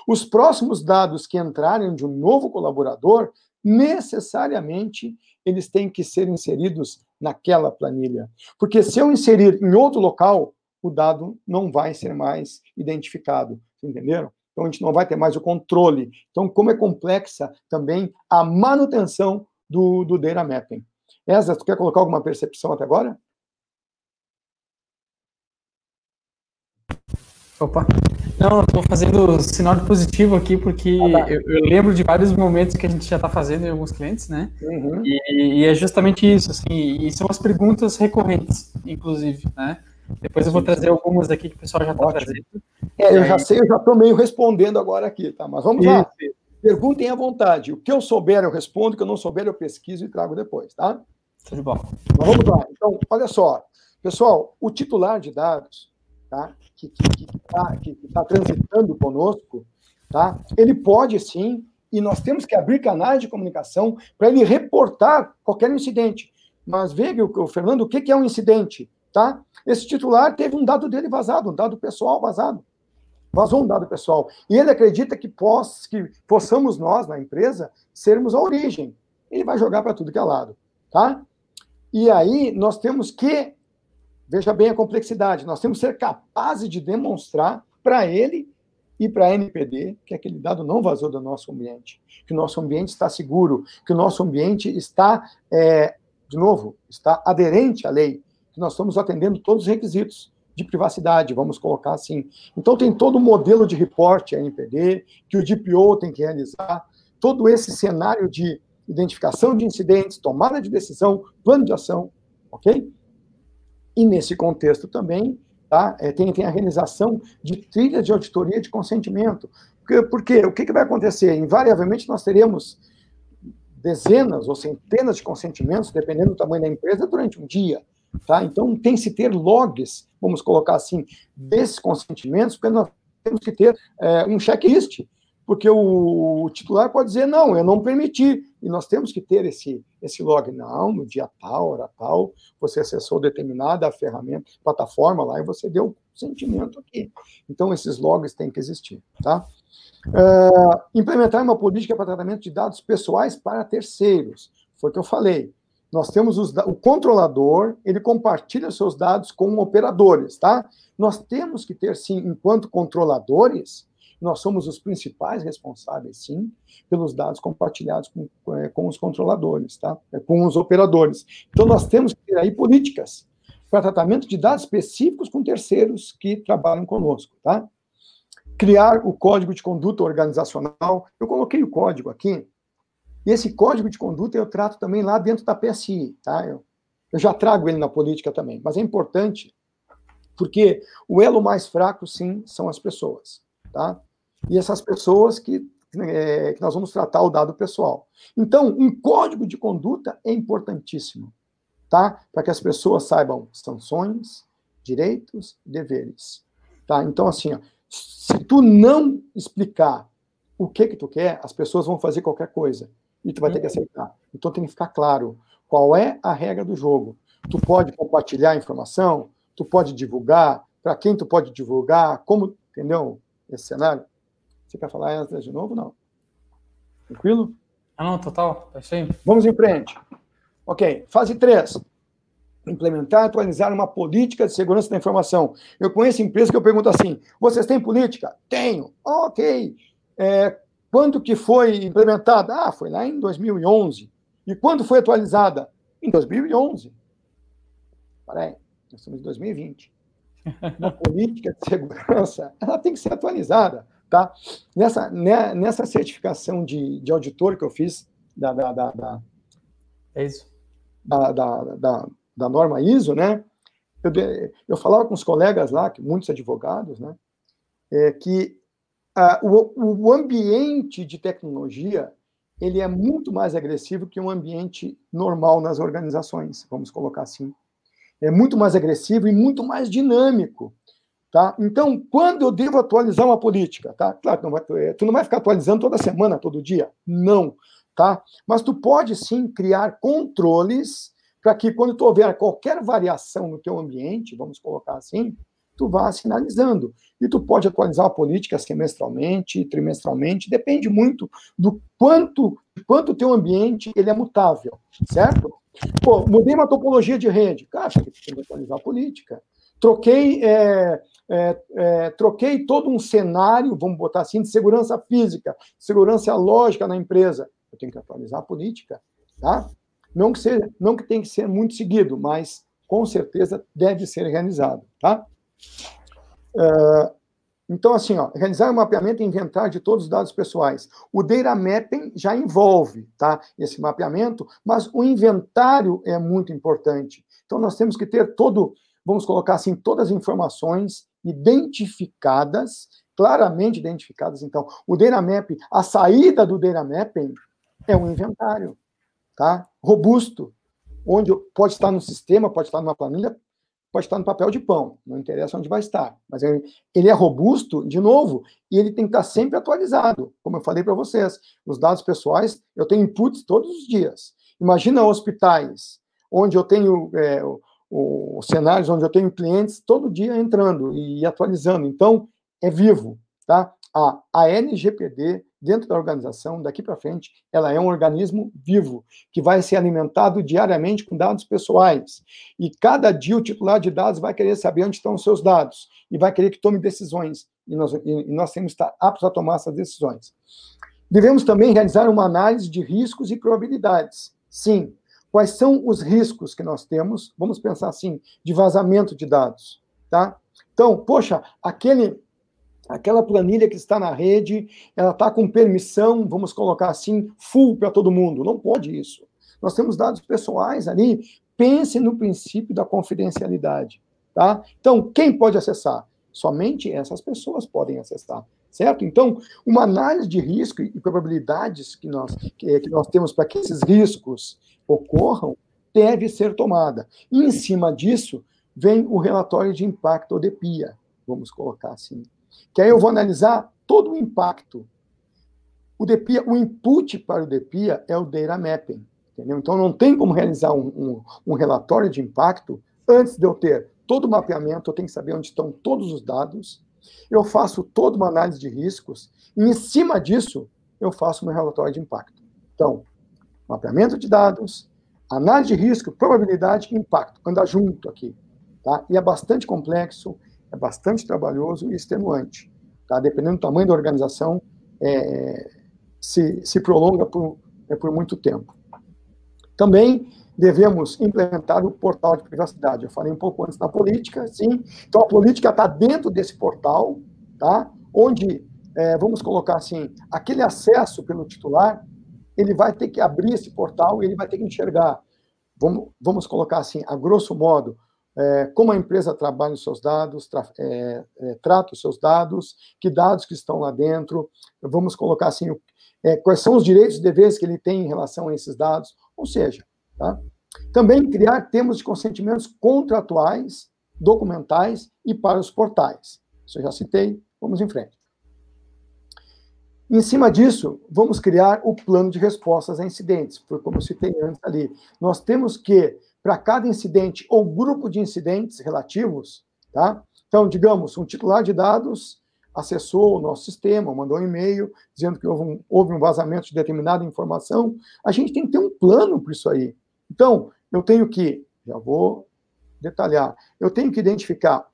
os próximos dados que entrarem de um novo colaborador, necessariamente eles têm que ser inseridos naquela planilha. Porque se eu inserir em outro local, o dado não vai ser mais identificado. Entenderam? Então a gente não vai ter mais o controle. Então, como é complexa também a manutenção do, do data mapping. Essa, tu quer colocar alguma percepção até agora? Opa. Não, estou fazendo sinal de positivo aqui, porque ah, tá. eu, eu, lembro de vários momentos que a gente já está fazendo em alguns clientes, né? Uhum. E, e, é justamente isso, assim, e são as perguntas recorrentes, inclusive, né? Depois eu vou trazer algumas aqui que o pessoal já está trazendo. É, eu já sei, eu já estou meio respondendo agora aqui, tá? Mas vamos isso. lá. Perguntem à vontade. O que eu souber, eu respondo, o que eu não souber, eu pesquiso e trago depois, tá? Tudo bom. Mas vamos lá. Então, olha só. Pessoal, o titular de dados, tá? que está que, que tá transitando conosco, tá? ele pode sim, e nós temos que abrir canais de comunicação para ele reportar qualquer incidente. Mas veja, o Fernando, o que é um incidente? Tá? Esse titular teve um dado dele vazado, um dado pessoal vazado. Vazou um dado pessoal. E ele acredita que, poss, que possamos nós, na empresa, sermos a origem. Ele vai jogar para tudo que é lado. Tá? E aí nós temos que Veja bem a complexidade. Nós temos que ser capazes de demonstrar para ele e para a NPD que aquele dado não vazou do nosso ambiente, que o nosso ambiente está seguro, que o nosso ambiente está, é, de novo, está aderente à lei, que nós estamos atendendo todos os requisitos de privacidade, vamos colocar assim. Então, tem todo o modelo de reporte a NPD, que o DPO tem que realizar, todo esse cenário de identificação de incidentes, tomada de decisão, plano de ação, ok? E nesse contexto também, tá, é, tem, tem a realização de trilhas de auditoria de consentimento. Porque, porque o que, que vai acontecer? Invariavelmente nós teremos dezenas ou centenas de consentimentos, dependendo do tamanho da empresa, durante um dia. Tá? Então, tem se ter logs, vamos colocar assim, desses consentimentos, porque nós temos que ter é, um checklist porque o, titular pode dizer, não, eu não permiti, e nós temos que ter esse, esse log. Não, no dia tal, hora tal, você acessou determinada ferramenta, plataforma lá, e você deu sentimento aqui. Então, esses logs têm que existir, tá? Uh, implementar uma política para tratamento de dados pessoais para terceiros, foi o que eu falei. Nós temos os, o controlador, ele compartilha seus dados com operadores, tá? Nós temos que ter, sim, enquanto controladores, nós somos os principais responsáveis, sim, pelos dados compartilhados com, com os controladores, tá? com os operadores. Então, nós temos que ter aí políticas para tratamento de dados específicos com terceiros que trabalham conosco, tá? Criar o código de conduta organizacional. Eu coloquei o código aqui, e esse código de conduta eu trato também lá dentro da PSI, tá? Eu, eu já trago ele na política também, mas é importante porque o elo mais fraco, sim, são as pessoas, tá? E essas pessoas que, é, que nós vamos tratar o dado pessoal. Então, um código de conduta é importantíssimo, tá? Para que as pessoas saibam sanções, direitos, deveres, tá? Então, assim, ó, se tu não explicar o que que tu quer, as pessoas vão fazer qualquer coisa e tu vai ter que aceitar. Então tem que ficar claro qual é a regra do jogo. Tu pode compartilhar informação, tu pode divulgar, para quem tu pode divulgar, como, entendeu? Esse cenário. Você quer falar essa de novo? Não. Tranquilo? Ah, não, total. É sim. Vamos em frente. Ok, fase 3. Implementar e atualizar uma política de segurança da informação. Eu conheço empresas que eu pergunto assim: vocês têm política? Tenho. Ok. É, quando que foi implementada? Ah, foi lá em 2011. E quando foi atualizada? Em 2011. Peraí, nós estamos em 2020. Uma política de segurança, ela tem que ser atualizada, tá? Nessa, né, nessa certificação de, de auditor que eu fiz da, da, da, da é isso. Da, da, da, da norma ISO, né? Eu, eu falava com os colegas lá, muitos advogados, né? É, que ah, o, o ambiente de tecnologia ele é muito mais agressivo que um ambiente normal nas organizações, vamos colocar assim. É muito mais agressivo e muito mais dinâmico. Tá? Então, quando eu devo atualizar uma política, tá? Claro, não vai, é, tu não vai ficar atualizando toda semana, todo dia, não, tá? Mas tu pode sim criar controles para que quando tu houver qualquer variação no teu ambiente, vamos colocar assim, tu vá sinalizando. E tu pode atualizar a política semestralmente, trimestralmente, depende muito do quanto quanto o teu ambiente ele é mutável, certo? Pô, mudei uma topologia de rede, cara, tem que atualizar a política. Troquei, é, é, é, troquei todo um cenário, vamos botar assim, de segurança física, segurança lógica na empresa. Eu tenho que atualizar a política, tá? Não que, seja, não que tem que ser muito seguido, mas com certeza deve ser realizado, tá? Uh, então, assim, ó, realizar o um mapeamento e inventário de todos os dados pessoais. O data mapping já envolve tá, esse mapeamento, mas o inventário é muito importante. Então, nós temos que ter todo, vamos colocar assim, todas as informações identificadas, claramente identificadas. Então, o data mapping, a saída do data mapping é um inventário, tá? Robusto, onde pode estar no sistema, pode estar numa planilha, pode estar no papel de pão, não interessa onde vai estar. Mas ele é robusto, de novo, e ele tem que estar sempre atualizado. Como eu falei para vocês, os dados pessoais, eu tenho inputs todos os dias. Imagina hospitais, onde eu tenho é, os cenários, onde eu tenho clientes todo dia entrando e atualizando. Então, é vivo, tá? A, a LGPD dentro da organização, daqui para frente, ela é um organismo vivo, que vai ser alimentado diariamente com dados pessoais. E cada dia o titular de dados vai querer saber onde estão os seus dados e vai querer que tome decisões. E nós, e nós temos que estar aptos a tomar essas decisões. Devemos também realizar uma análise de riscos e probabilidades. Sim, quais são os riscos que nós temos? Vamos pensar assim, de vazamento de dados, tá? Então, poxa, aquele aquela planilha que está na rede, ela está com permissão, vamos colocar assim, full para todo mundo. Não pode isso. Nós temos dados pessoais ali. Pense no princípio da confidencialidade, tá? Então, quem pode acessar? Somente essas pessoas podem acessar, certo? Então, uma análise de risco e probabilidades que nós, que, que nós temos para que esses riscos ocorram deve ser tomada. E, em cima disso, vem o relatório de impacto ou DPIA, vamos colocar assim que aí eu vou analisar todo o impacto. O o input para o DPIA é o data mapping, entendeu? Então não tem como realizar um, um, um relatório de impacto antes de eu ter todo o mapeamento, eu tenho que saber onde estão todos os dados, eu faço toda uma análise de riscos, e em cima disso, eu faço meu relatório de impacto. Então, mapeamento de dados, Análise de risco, probabilidade e impacto. Anda junto aqui. Tá? E é bastante complexo, é bastante trabalhoso e extenuante. Tá? Dependendo do tamanho da organização, é, se, se prolonga por, é, por muito tempo. Também devemos implementar o portal de privacidade. Eu falei um pouco antes da política, sim. Então, a política está dentro desse portal, tá? onde, é, vamos colocar assim, aquele acesso pelo titular, ele vai ter que abrir esse portal e ele vai ter que enxergar, vamos, vamos colocar assim, a grosso modo, é, como a empresa trabalha os seus dados, tra, é, é, trata os seus dados, que dados que estão lá dentro, vamos colocar assim, é, quais são os direitos e deveres que ele tem em relação a esses dados, ou seja, Tá? Também criar termos de consentimentos contratuais, documentais e para os portais. Isso eu já citei, vamos em frente. Em cima disso, vamos criar o plano de respostas a incidentes, foi como eu citei antes ali. Nós temos que, para cada incidente ou grupo de incidentes relativos, tá? Então, digamos, um titular de dados acessou o nosso sistema, mandou um e-mail dizendo que houve um, houve um vazamento de determinada informação, a gente tem que ter um plano para isso aí. Então, eu tenho que, já vou detalhar, eu tenho que identificar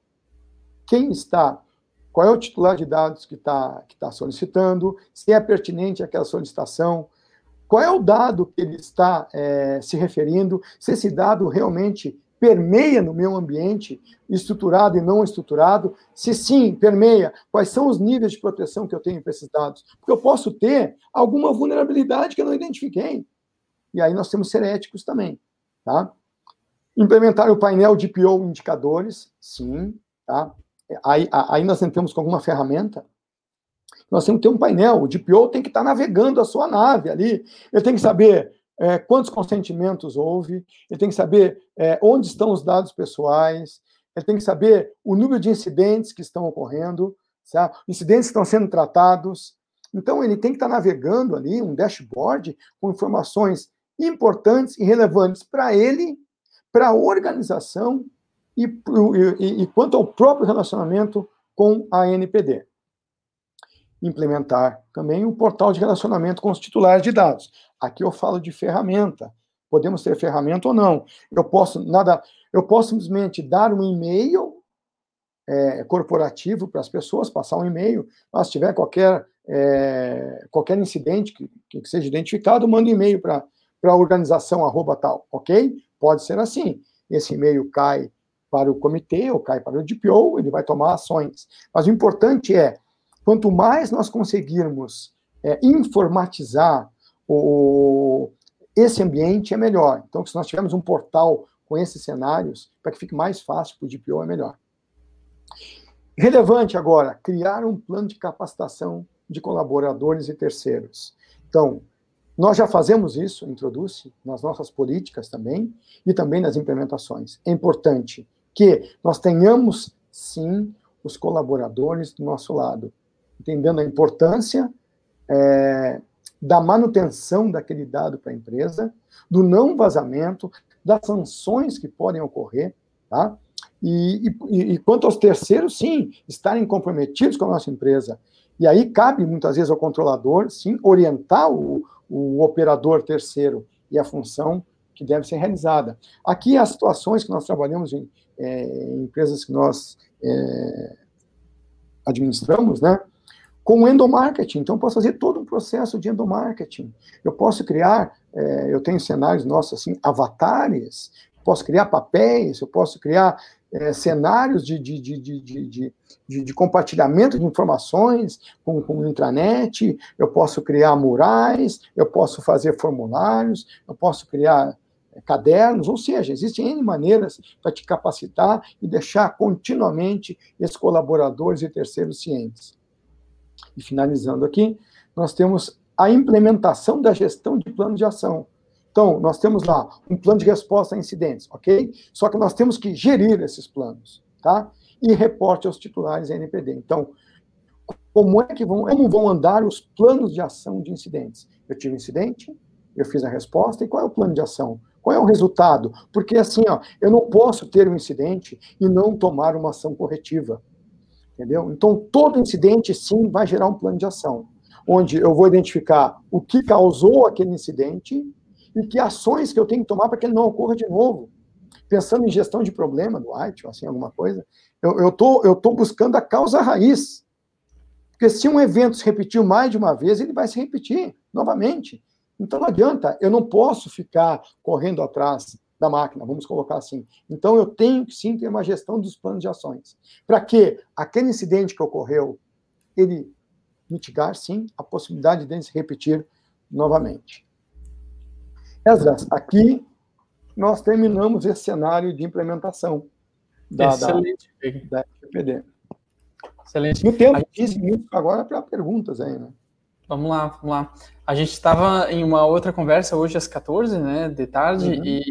quem está, qual é o titular de dados que está que tá solicitando, se é pertinente aquela solicitação, qual é o dado que ele está é, se referindo, se esse dado realmente permeia no meu ambiente, estruturado e não estruturado? Se sim, permeia, quais são os níveis de proteção que eu tenho para esses dados? Porque eu posso ter alguma vulnerabilidade que eu não identifiquei. E aí nós temos ser éticos também, tá? Implementar o painel de PO indicadores, sim, tá? Aí, aí nós entramos com alguma ferramenta. Nós temos que ter um painel. O DPO tem que estar navegando a sua nave ali. Ele tem que saber é, quantos consentimentos houve, ele tem que saber é, onde estão os dados pessoais, ele tem que saber o número de incidentes que estão ocorrendo, certo? incidentes que estão sendo tratados. Então, ele tem que estar navegando ali um dashboard com informações importantes e relevantes para ele, para a organização e, e, e quanto ao próprio relacionamento com a NPD. Implementar também um portal de relacionamento com os titulares de dados. Aqui eu falo de ferramenta. Podemos ter ferramenta ou não. Eu posso nada, eu posso simplesmente dar um e-mail é, corporativo para as pessoas, passar um e-mail. Se tiver qualquer é, qualquer incidente que, que seja identificado, manda um e-mail para para a organização arroba tal, ok? Pode ser assim. Esse e-mail cai para o comitê ou cai para o DPO, ele vai tomar ações. Mas o importante é, quanto mais nós conseguirmos é, informatizar o, esse ambiente, é melhor. Então, se nós tivermos um portal com esses cenários, para que fique mais fácil para o DPO, é melhor. Relevante agora, criar um plano de capacitação de colaboradores e terceiros. Então, nós já fazemos isso, introduz nas nossas políticas também e também nas implementações. É importante que nós tenhamos, sim, os colaboradores do nosso lado, entendendo a importância é, da manutenção daquele dado para a empresa, do não vazamento, das sanções que podem ocorrer, tá? E, e, e, quanto aos terceiros, sim, estarem comprometidos com a nossa empresa. E aí cabe muitas vezes ao controlador, sim, orientar o, o operador terceiro e a função que deve ser realizada. Aqui, as situações que nós trabalhamos em, é, em empresas que nós é, administramos, né? Com endomarketing. Então, eu posso fazer todo um processo de endomarketing. Eu posso criar, é, eu tenho cenários nossos, assim, avatares, posso criar papéis, eu posso criar é, cenários de, de, de, de, compartilhamento de informações com, com intranet, eu posso criar murais, eu posso fazer formulários, eu posso criar é, cadernos, ou seja, existem N maneiras para te capacitar e deixar continuamente esses colaboradores e terceiros cientes. E finalizando aqui, nós temos a implementação da gestão de plano de ação. Então, nós temos lá um plano de resposta a incidentes, ok? Só que nós temos que gerir esses planos, tá? E reporte aos titulares da NPD. Então, como é que vão, como vão andar os planos de ação de incidentes? Eu tive um incidente, eu fiz a resposta, e qual é o plano de ação? Qual é o resultado? Porque assim, ó, eu não posso ter um incidente e não tomar uma ação corretiva. Entendeu? Então, todo incidente, sim, vai gerar um plano de ação, onde eu vou identificar o que causou aquele incidente, e que ações que eu tenho que tomar para que ele não ocorra de novo. Pensando em gestão de problema do White, ou assim, alguma coisa, eu estou eu tô buscando a causa raiz. Porque se um evento se repetiu mais de uma vez, ele vai se repetir novamente. Então não adianta, eu não posso ficar correndo atrás da máquina, vamos colocar assim. Então eu tenho que sim ter uma gestão dos planos de ações. Para que aquele incidente que ocorreu, ele mitigar sim a possibilidade de se repetir novamente. Esdras, aqui nós terminamos esse cenário de implementação da, Excelente. da, da FPD. Excelente. No tempo, 15 minutos agora para perguntas aí, né? Vamos lá, vamos lá. A gente estava em uma outra conversa hoje às 14, né, de tarde, uhum. e,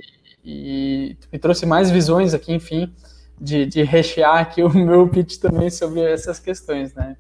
e trouxe mais visões aqui, enfim, de, de rechear aqui o meu pitch também sobre essas questões, né.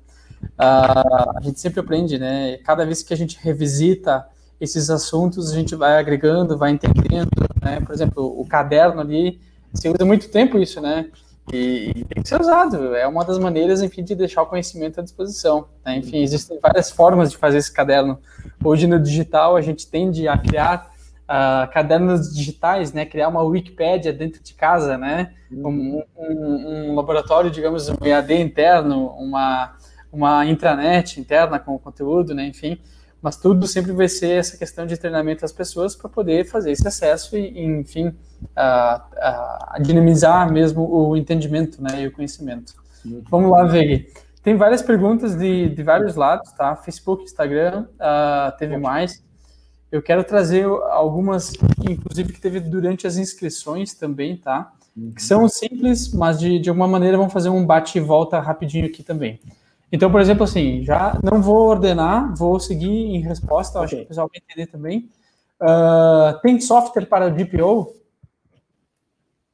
Uh, a gente sempre aprende, né, cada vez que a gente revisita esses assuntos, a gente vai agregando, vai entendendo, né, por exemplo, o caderno ali, você usa muito tempo isso, né, e, e, tem que ser usado. É uma das maneiras, enfim, de deixar o conhecimento à disposição. Né? Enfim, existem várias formas de fazer esse caderno. Hoje no digital a gente tende a criar uh, cadernos digitais, né? Criar uma Wikipédia dentro de casa, né? Um, um, um laboratório, digamos, um EAD interno, uma uma intranet interna com o conteúdo, né? Enfim, mas tudo sempre vai ser essa questão de treinamento das pessoas para poder fazer esse acesso e, enfim, uh, uh, dinamizar mesmo o entendimento né, e o conhecimento. Uhum. Vamos lá, Veg. Tem várias perguntas de, de vários lados, tá? Facebook, Instagram, uh, teve mais. Eu quero trazer algumas, inclusive, que teve durante as inscrições também, tá? Uhum. Que são simples, mas de, de alguma maneira vão fazer um bate e volta rapidinho aqui também. Então, por exemplo, assim, já não vou ordenar, vou seguir em resposta, okay. acho que o pessoal vai entender também. Uh, tem software para DPO?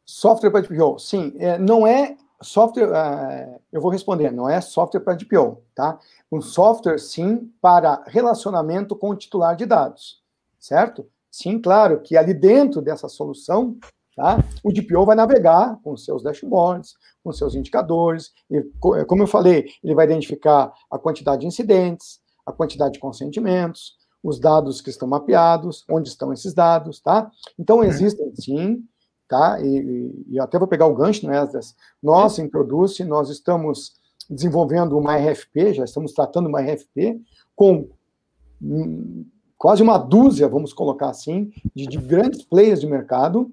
Software para DPO, sim. É, não é software, uh, eu vou responder, não é software para DPO, tá? Um software, sim, para relacionamento com o titular de dados, certo? Sim, claro que ali dentro dessa solução Tá? O DPO vai navegar com seus dashboards, com seus indicadores, e, é, como eu falei, ele vai identificar a quantidade de incidentes, a quantidade de consentimentos, os dados que estão mapeados, onde estão esses dados, tá? Então, existem sim, tá? E, e até vou pegar o gancho, né, Esdras? Nós, em Produce, nós estamos desenvolvendo uma RFP, já estamos tratando uma RFP com hum, quase uma dúzia, vamos colocar assim, de, de grandes players de mercado,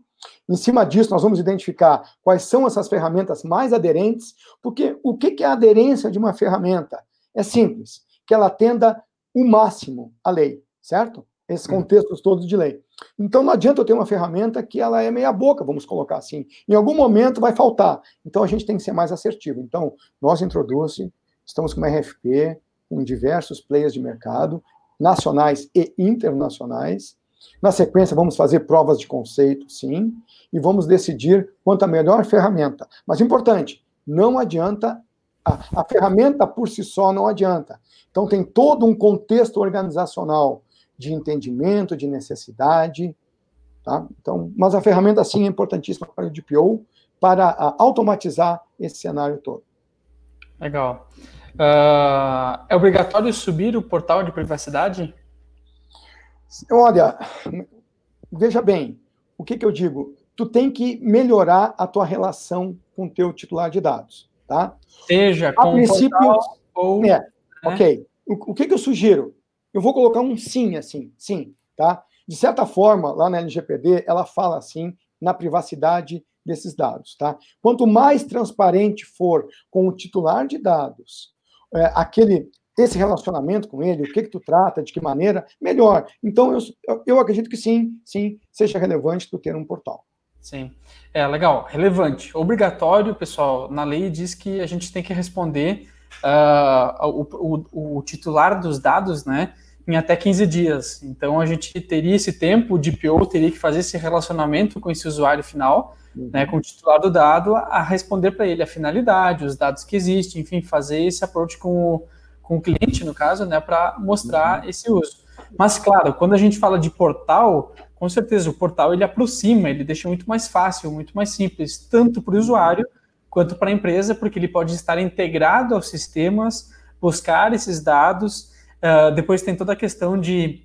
em cima disso, nós vamos identificar quais são essas ferramentas mais aderentes, porque o que é a aderência de uma ferramenta? É simples, que ela atenda o máximo à lei, certo? Esses contextos todos de lei. Então não adianta eu ter uma ferramenta que ela é meia boca, vamos colocar assim. Em algum momento vai faltar. Então a gente tem que ser mais assertivo. Então, nós introduz, estamos com uma RFP, com diversos players de mercado, nacionais e internacionais, na sequência, vamos fazer provas de conceito, sim, e vamos decidir quanto a melhor ferramenta. Mas importante, não adianta, a, a ferramenta por si só não adianta. Então, tem todo um contexto organizacional de entendimento, de necessidade, tá? Então, mas a ferramenta, sim, é importantíssima para o DPO, para automatizar esse cenário todo. Legal. Uh, é obrigatório subir o portal de privacidade? Olha, veja bem, o que, que eu digo? Tu tem que melhorar a tua relação com o teu titular de dados, tá? Seja com a princípio, ou... É, ok. O, o que, que eu sugiro? Eu vou colocar um sim, assim, sim, tá? De certa forma, lá na LGPD, ela fala assim na privacidade desses dados, tá? Quanto mais transparente for com o titular de dados, é, aquele esse relacionamento com ele, o que que tu trata, de que maneira, melhor. Então, eu, eu acredito que sim, sim, seja relevante tu ter um portal. Sim, é legal, relevante. Obrigatório, pessoal, na lei diz que a gente tem que responder uh, o, o, o, titular dos dados, né, em até 15 dias. Então, a gente teria esse tempo, o DPO teria que fazer esse relacionamento com esse usuário final, uhum. né, com o titular do dado, a responder para ele a finalidade, os dados que existem, enfim, fazer esse approach com o com o cliente, no caso, né, para mostrar uhum. esse uso. Mas, claro, quando a gente fala de portal, com certeza o portal ele aproxima, ele deixa muito mais fácil, muito mais simples, tanto para o usuário quanto para a empresa, porque ele pode estar integrado aos sistemas, buscar esses dados. Uh, depois tem toda a questão de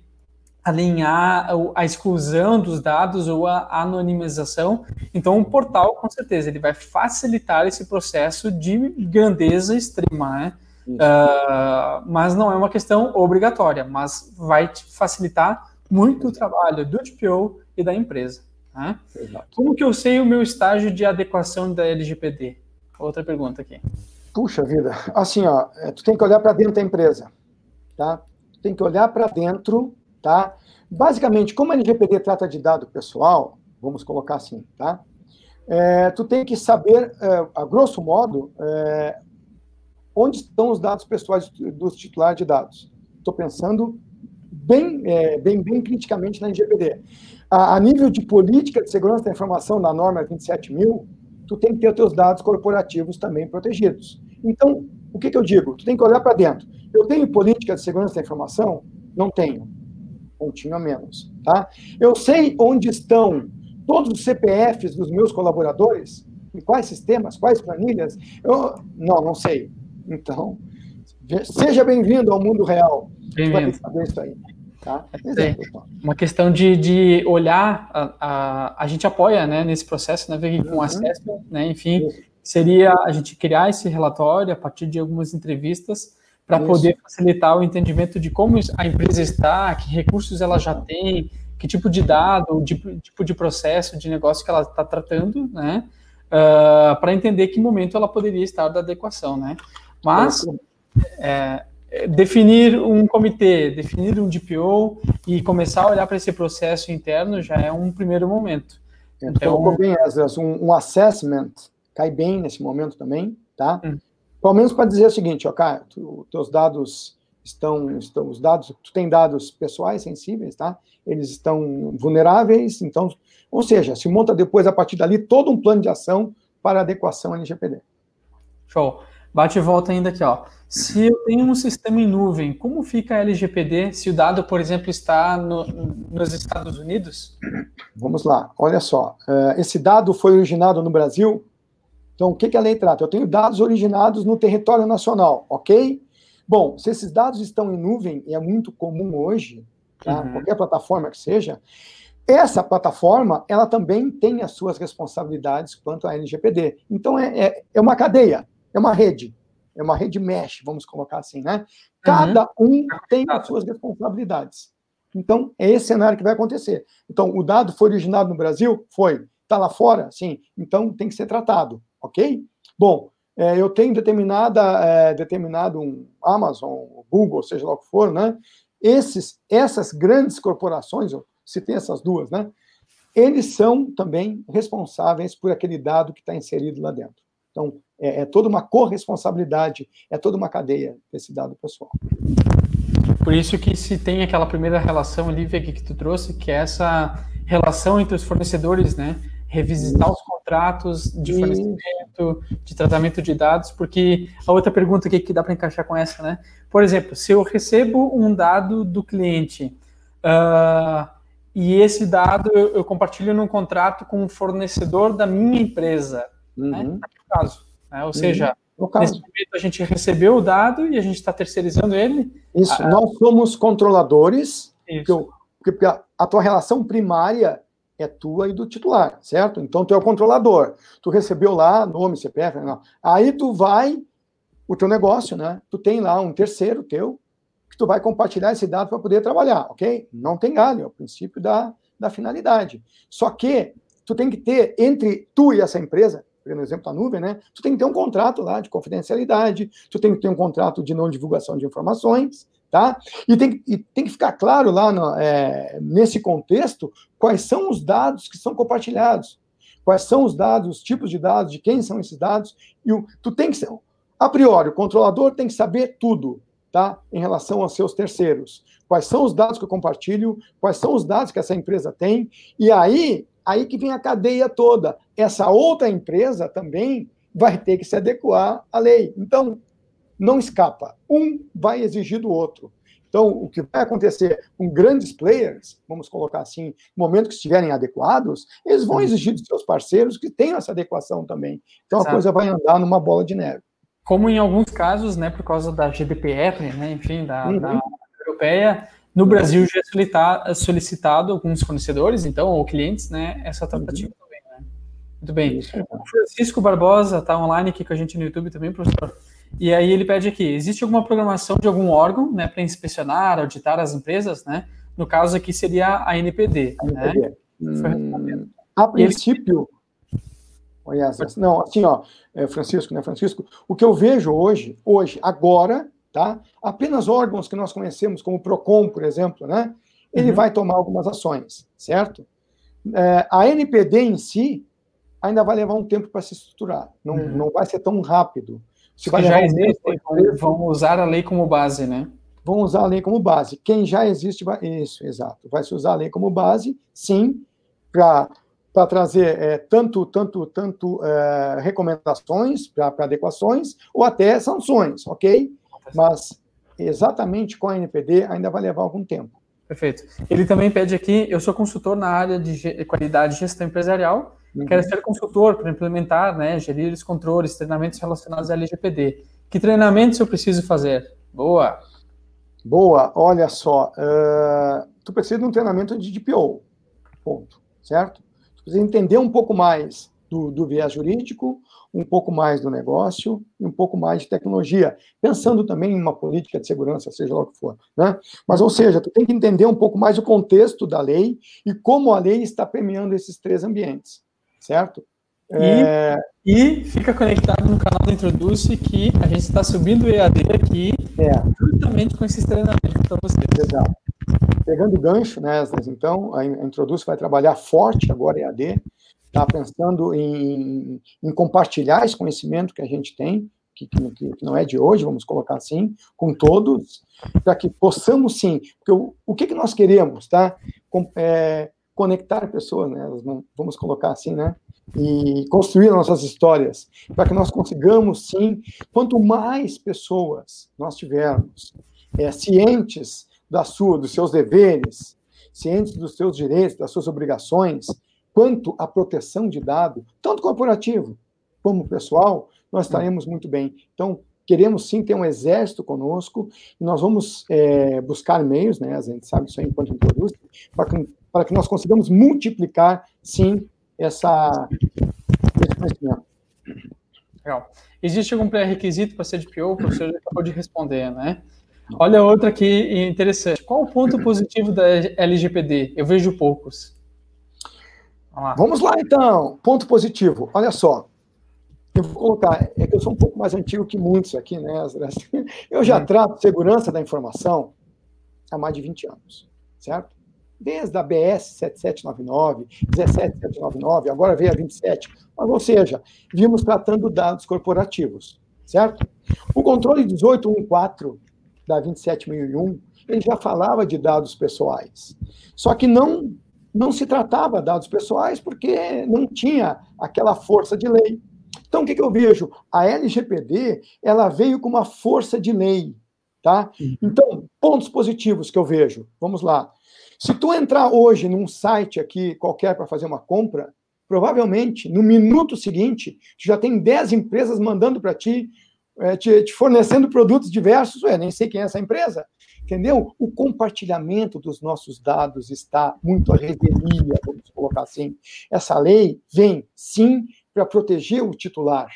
alinhar a exclusão dos dados ou a anonimização. Então, o portal, com certeza, ele vai facilitar esse processo de grandeza extrema, né? Uh, mas não é uma questão obrigatória, mas vai te facilitar muito o trabalho do DPO e da empresa. Né? Como que eu sei o meu estágio de adequação da LGPD? Outra pergunta aqui. Puxa vida, assim, ó, é, tu tem que olhar para dentro da empresa, tá? Tem que olhar para dentro, tá? Basicamente, como a LGPD trata de dado pessoal, vamos colocar assim, tá? É, tu tem que saber, é, a grosso modo, é, onde estão os dados pessoais dos titulares de dados. Estou pensando bem, é, bem, bem criticamente na LGPD. A, a, nível de política de segurança da informação, na norma 27 mil, tu tem que ter os teus dados corporativos também protegidos. Então, o que, que eu digo? Tu tem que olhar para dentro. Eu tenho política de segurança da informação? Não tenho. Pontinho a menos. Tá? Eu sei onde estão todos os CPFs dos meus colaboradores? Em quais sistemas? Quais planilhas? Eu, não, não sei. Então, seja bem-vindo ao mundo real. Bem-vindo. saber isso aí. Tá? Exemplo, então. Uma questão de, de olhar, a, a, a, gente apoia né, nesse processo, né, com uhum. acesso, né, enfim, seria a gente criar esse relatório a partir de algumas entrevistas para poder facilitar o entendimento de como a empresa está, que recursos ela já tem, que tipo de dado, tipo, tipo de processo de negócio que ela está tratando, né, uh, para entender que momento ela poderia estar da adequação, né. Mas é, definir um comitê, definir um DPO e começar a olhar para esse processo interno já é um primeiro momento. Então, colocou bem, um, um assessment cai bem nesse momento também, tá? Hum. Pelo menos para dizer o seguinte, ó, cara, tu, teus dados estão, estão, os dados, tu tem dados pessoais sensíveis, tá? Eles estão vulneráveis, então, ou seja, se monta depois a partir dali todo um plano de ação para adequação LGPD. Show. Bate e volta ainda aqui, ó. Se eu tenho um sistema em nuvem, como fica a LGPD se o dado, por exemplo, está no, nos Estados Unidos? Vamos lá, olha só. Uh, esse dado foi originado no Brasil. Então, o que, que a lei trata? Eu tenho dados originados no território nacional, ok? Bom, se esses dados estão em nuvem, e é muito comum hoje, tá? uhum. qualquer plataforma que seja, essa plataforma, ela também tem as suas responsabilidades quanto à LGPD. Então, é, é, é uma cadeia é uma rede, é uma rede mesh, vamos colocar assim, né? Cada uhum. um tem as suas responsabilidades. Então, é esse cenário que vai acontecer. Então, o dado foi originado no Brasil? Foi. Está lá fora? Sim. Então, tem que ser tratado, ok? Bom, é, eu tenho determinada, é, determinado um Amazon, Google, seja lá o que for, né? Esses, essas grandes corporações, eu citei essas duas, né? Eles são também responsáveis por aquele dado que está inserido lá dentro. Então, é, é toda uma corresponsabilidade, é toda uma cadeia desse dado pessoal. Por isso que se tem aquela primeira relação ali, que tu trouxe, que é essa relação entre os fornecedores, né? Revisitar os contratos de fornecimento, de tratamento de dados, porque a outra pergunta aqui que dá para encaixar com essa, né? Por exemplo, se eu recebo um dado do cliente uh, e esse dado eu, eu compartilho num contrato com o um fornecedor da minha empresa, né? uhum. né? caso. Né? Ou uhum. seja, nesse momento a gente recebeu o dado e a gente está terceirizando ele. Isso, nós somos controladores, Isso. porque a, a tua relação primária é tua e do titular, certo? Então tu é o controlador. Tu recebeu lá nome, CPF, não. Aí tu vai o teu negócio, né? Tu tem lá um terceiro teu que tu vai compartilhar esse dado para poder trabalhar, ok? Não tem galho, é o princípio da, da finalidade. Só que tu tem que ter entre tu e essa empresa pegando o exemplo da nuvem, né? Tu tem que ter um contrato lá de confidencialidade, tu tem que ter um contrato de não divulgação de informações, tá? E tem, e tem que ficar claro lá no, é, nesse contexto quais são os dados que são compartilhados, quais são os dados, os tipos de dados, de quem são esses dados, e o, tu tem que ser, a priori, o controlador tem que saber tudo, tá? Em relação aos seus terceiros. Quais são os dados que eu compartilho, quais são os dados que essa empresa tem, e aí Aí que vem a cadeia toda. Essa outra empresa também vai ter que se adequar à lei. Então, não escapa. Um vai exigir do outro. Então, o que vai acontecer com grandes players, vamos colocar assim, no momento que estiverem adequados, eles vão exigir dos seus parceiros que tenham essa adequação também. Então, Exato. a coisa vai andar numa bola de neve. Como em alguns casos, né, por causa da GDPR, né, enfim, da, uhum. da europeia, No Brasil já é solicitado alguns fornecedores, então, ou clientes, né, essa tratativa uhum. também, né? Muito bem. O Francisco Barbosa está online aqui com a gente no YouTube também, professor. E aí ele pede aqui, existe alguma programação de algum órgão, né, para inspecionar, auditar as empresas, né? No caso aqui seria a NPD, a NPD. né? Hum, a princípio, ele... não, assim, ó, é, Francisco, né, Francisco, o que eu vejo hoje, hoje, agora, tá? Apenas órgãos que nós conhecemos, como o PROCON, por exemplo, né? Ele uhum. vai tomar algumas ações, certo? É, a NPD em si ainda vai levar um tempo para se estruturar, não, uhum. não vai ser tão rápido. Se vai já existe, um vão usar a lei como base, né? Vão usar a lei como base. Quem já existe, vai... isso, exato. Vai se usar a lei como base, sim, para para trazer é, tanto, tanto, tanto é, recomendações para adequações ou até sanções, ok? Mas exatamente com a NPD ainda vai levar algum tempo. Perfeito. Ele também pede aqui, eu sou consultor na área de qualidade e gestão empresarial, uhum. quero ser consultor para implementar, né, gerir os controles, treinamentos relacionados à LGPD. Que treinamentos eu preciso fazer? Boa. Boa, olha só, uh, tu precisa de um treinamento de DPO, ponto, certo? Tu precisa entender um pouco mais do, do viés jurídico, um pouco mais do negócio e um pouco mais de tecnologia, pensando também em uma política de segurança, seja lá o que for. Né? Mas, ou seja, tu tem que entender um pouco mais o contexto da lei e como a lei está premiando esses três ambientes, certo? E, é... e fica conectado no canal do Introduce que a gente está subindo o EAD aqui é. justamente com esses treinamentos para vocês. Exato. Pegando o gancho, né, então, a Introduce vai trabalhar forte agora EAD, está pensando em, em, compartilhar esse conhecimento que a gente tem, que, que, que, não é de hoje, vamos colocar assim, com todos, para que possamos sim, porque o, o que, que nós queremos, tá? Com, é, conectar pessoas, né? Vamos colocar assim, né? E construir nossas histórias, para que nós consigamos sim, quanto mais pessoas nós tivermos é, cientes da sua, dos seus deveres, cientes dos seus direitos, das suas obrigações, quanto à proteção de dado, tanto corporativo como pessoal, nós estaremos muito bem. Então, queremos sim ter um exército conosco e nós vamos é, buscar meios, né, a gente sabe isso aí enquanto introduz, para que, para que nós consigamos multiplicar, sim, essa, esse conhecimento. Legal. Existe algum pré-requisito para ser DPO? O professor já acabou de responder, né? Olha outra aqui interessante. Qual o ponto positivo da LGPD? Eu vejo poucos. Vamos lá. Vamos lá, então. Ponto positivo. Olha só. Eu vou colocar, é que eu sou um pouco mais antigo que muitos aqui, né, Eu já uhum. trato segurança da informação há mais de 20 anos, certo? Desde a BS 7799, 17799, agora veio a 27. Ou seja, vimos tratando dados corporativos, certo? O controle 1814 da 27001, ele já falava de dados pessoais. Só que não não se tratava dados pessoais porque não tinha aquela força de lei. Então, o que, que eu vejo? A LGPD, ela veio com uma força de lei, tá? Uhum. Então, pontos positivos que eu vejo. Vamos lá. Se tu entrar hoje num site aqui qualquer para fazer uma compra, provavelmente no minuto seguinte, já tem 10 empresas mandando para ti, é, te, te, fornecendo produtos diversos. Ué, nem sei quem é essa empresa. Entendeu? O compartilhamento dos nossos dados está muito à revelia, vamos colocar assim. Essa lei vem, sim, para proteger o titular,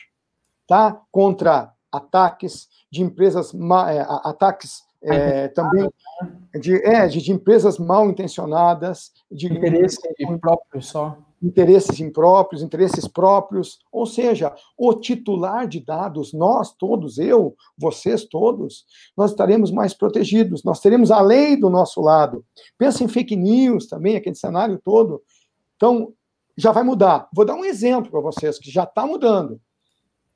tá? Contra ataques de empresas, é, ataques é, também de, é, de, de, empresas mal intencionadas, de interesse próprio só interesses impróprios, interesses próprios, ou seja, o titular de dados, nós todos, eu, vocês todos, nós estaremos mais protegidos, nós teremos a lei do nosso lado. Pensa em fake news também, aquele cenário todo. Então, já vai mudar. Vou dar um exemplo para vocês, que já está mudando.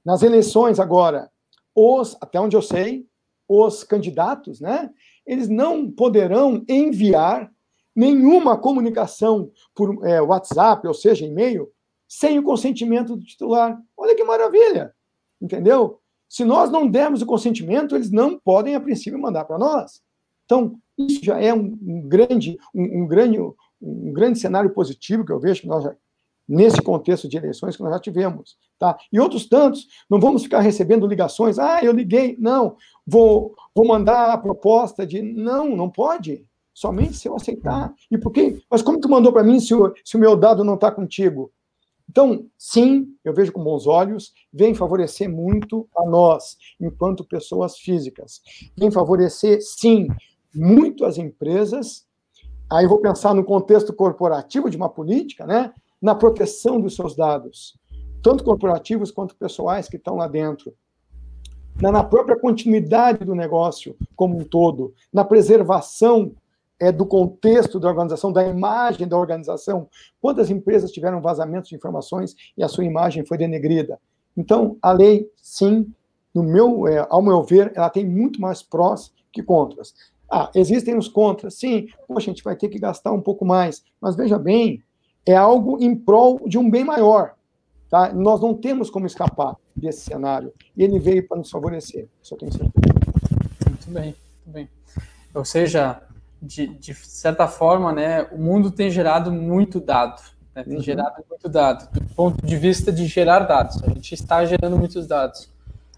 Nas eleições agora, os, até onde eu sei, os candidatos, né, eles não poderão enviar nenhuma comunicação por é, WhatsApp, ou seja, e-mail, sem o consentimento do titular. Olha que maravilha, entendeu? Se nós não dermos o consentimento, eles não podem, a princípio, mandar para nós. Então, isso já é um, um grande, um, um, grande, um grande cenário positivo que eu vejo que nós já, nesse contexto de eleições que nós já tivemos, tá? E outros tantos, não vamos ficar recebendo ligações, ah, eu liguei, não, vou, vou mandar a proposta de, não, não pode, somente se eu aceitar. E por quê? Mas como tu mandou para mim se o, se o meu dado não está contigo? Então, sim, eu vejo com bons olhos, vem favorecer muito a nós, enquanto pessoas físicas. Vem favorecer, sim, muito as empresas. Aí vou pensar no contexto corporativo de uma política, né? Na proteção dos seus dados, tanto corporativos quanto pessoais que estão lá dentro. Na própria continuidade do negócio como um todo, na preservação é, do contexto da organização, da imagem da organização. Quantas empresas tiveram vazamentos de informações e a sua imagem foi denegrida? Então, a lei, sim, no meu, é, ao meu ver, ela tem muito mais prós que contras. Ah, existem os contras, sim, poxa, a gente vai ter que gastar um pouco mais, mas veja bem, é algo em prol de um bem maior. Tá? Nós não temos como escapar desse cenário. E ele veio para nos favorecer, eu tenho certeza. Muito bem, muito bem. Ou seja, de, de certa forma, né, o mundo tem gerado muito dado, né, tem uhum. gerado muito dado, do ponto de vista de gerar dados. A gente está gerando muitos dados.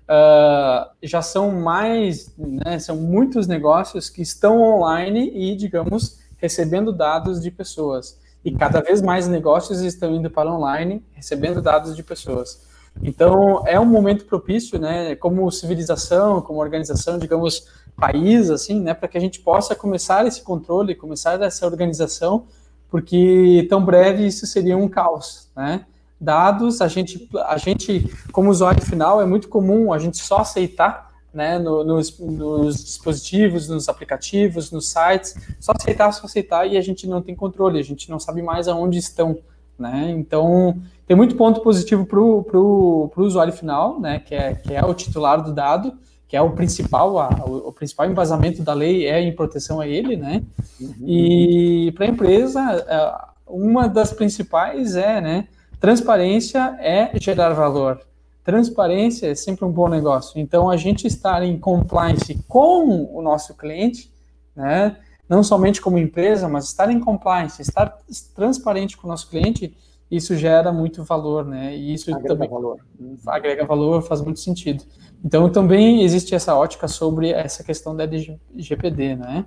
Uh, já são mais, né, são muitos negócios que estão online e, digamos, recebendo dados de pessoas. E cada vez mais negócios estão indo para online, recebendo dados de pessoas. Então, é um momento propício, né, como civilização, como organização, digamos, país, assim, né, para que a gente possa começar esse controle, começar essa organização, porque tão breve isso seria um caos, né? Dados, a gente, a gente como usuário final, é muito comum a gente só aceitar, né, no, nos, nos, dispositivos, nos aplicativos, nos sites, só aceitar, só aceitar, e a gente não tem controle, a gente não sabe mais aonde estão, né? Então, tem muito ponto positivo para o usuário final, né, que é, que é o titular do dado, que é o principal, a, o, o, principal embasamento da lei é em proteção a ele, né? Uhum. E para a empresa, é, uma das principais é, né? Transparência é gerar valor. Transparência é sempre um bom negócio. Então, a gente estar em compliance com o nosso cliente, né? Não somente como empresa, mas estar em compliance, estar transparente com o nosso cliente, isso gera muito valor, né? E isso agrega também valor. agrega valor, faz muito sentido. Então, também existe essa ótica sobre essa questão da LGPD, né?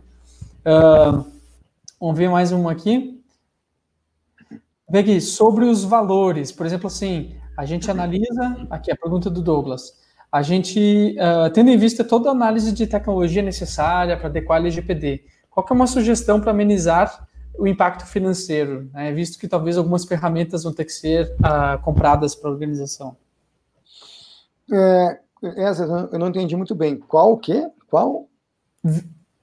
Uh, vamos ver mais uma aqui. Vê aqui, sobre os valores, por exemplo, assim, a gente analisa, aqui a pergunta do Douglas, a gente, uh, tendo em vista toda a análise de tecnologia necessária para adequar a LGPD, qual é uma sugestão para amenizar o impacto financeiro, né, visto que talvez algumas ferramentas vão ter que ser uh, compradas para a organização? É, essa eu não entendi muito bem. Qual o quê? Qual?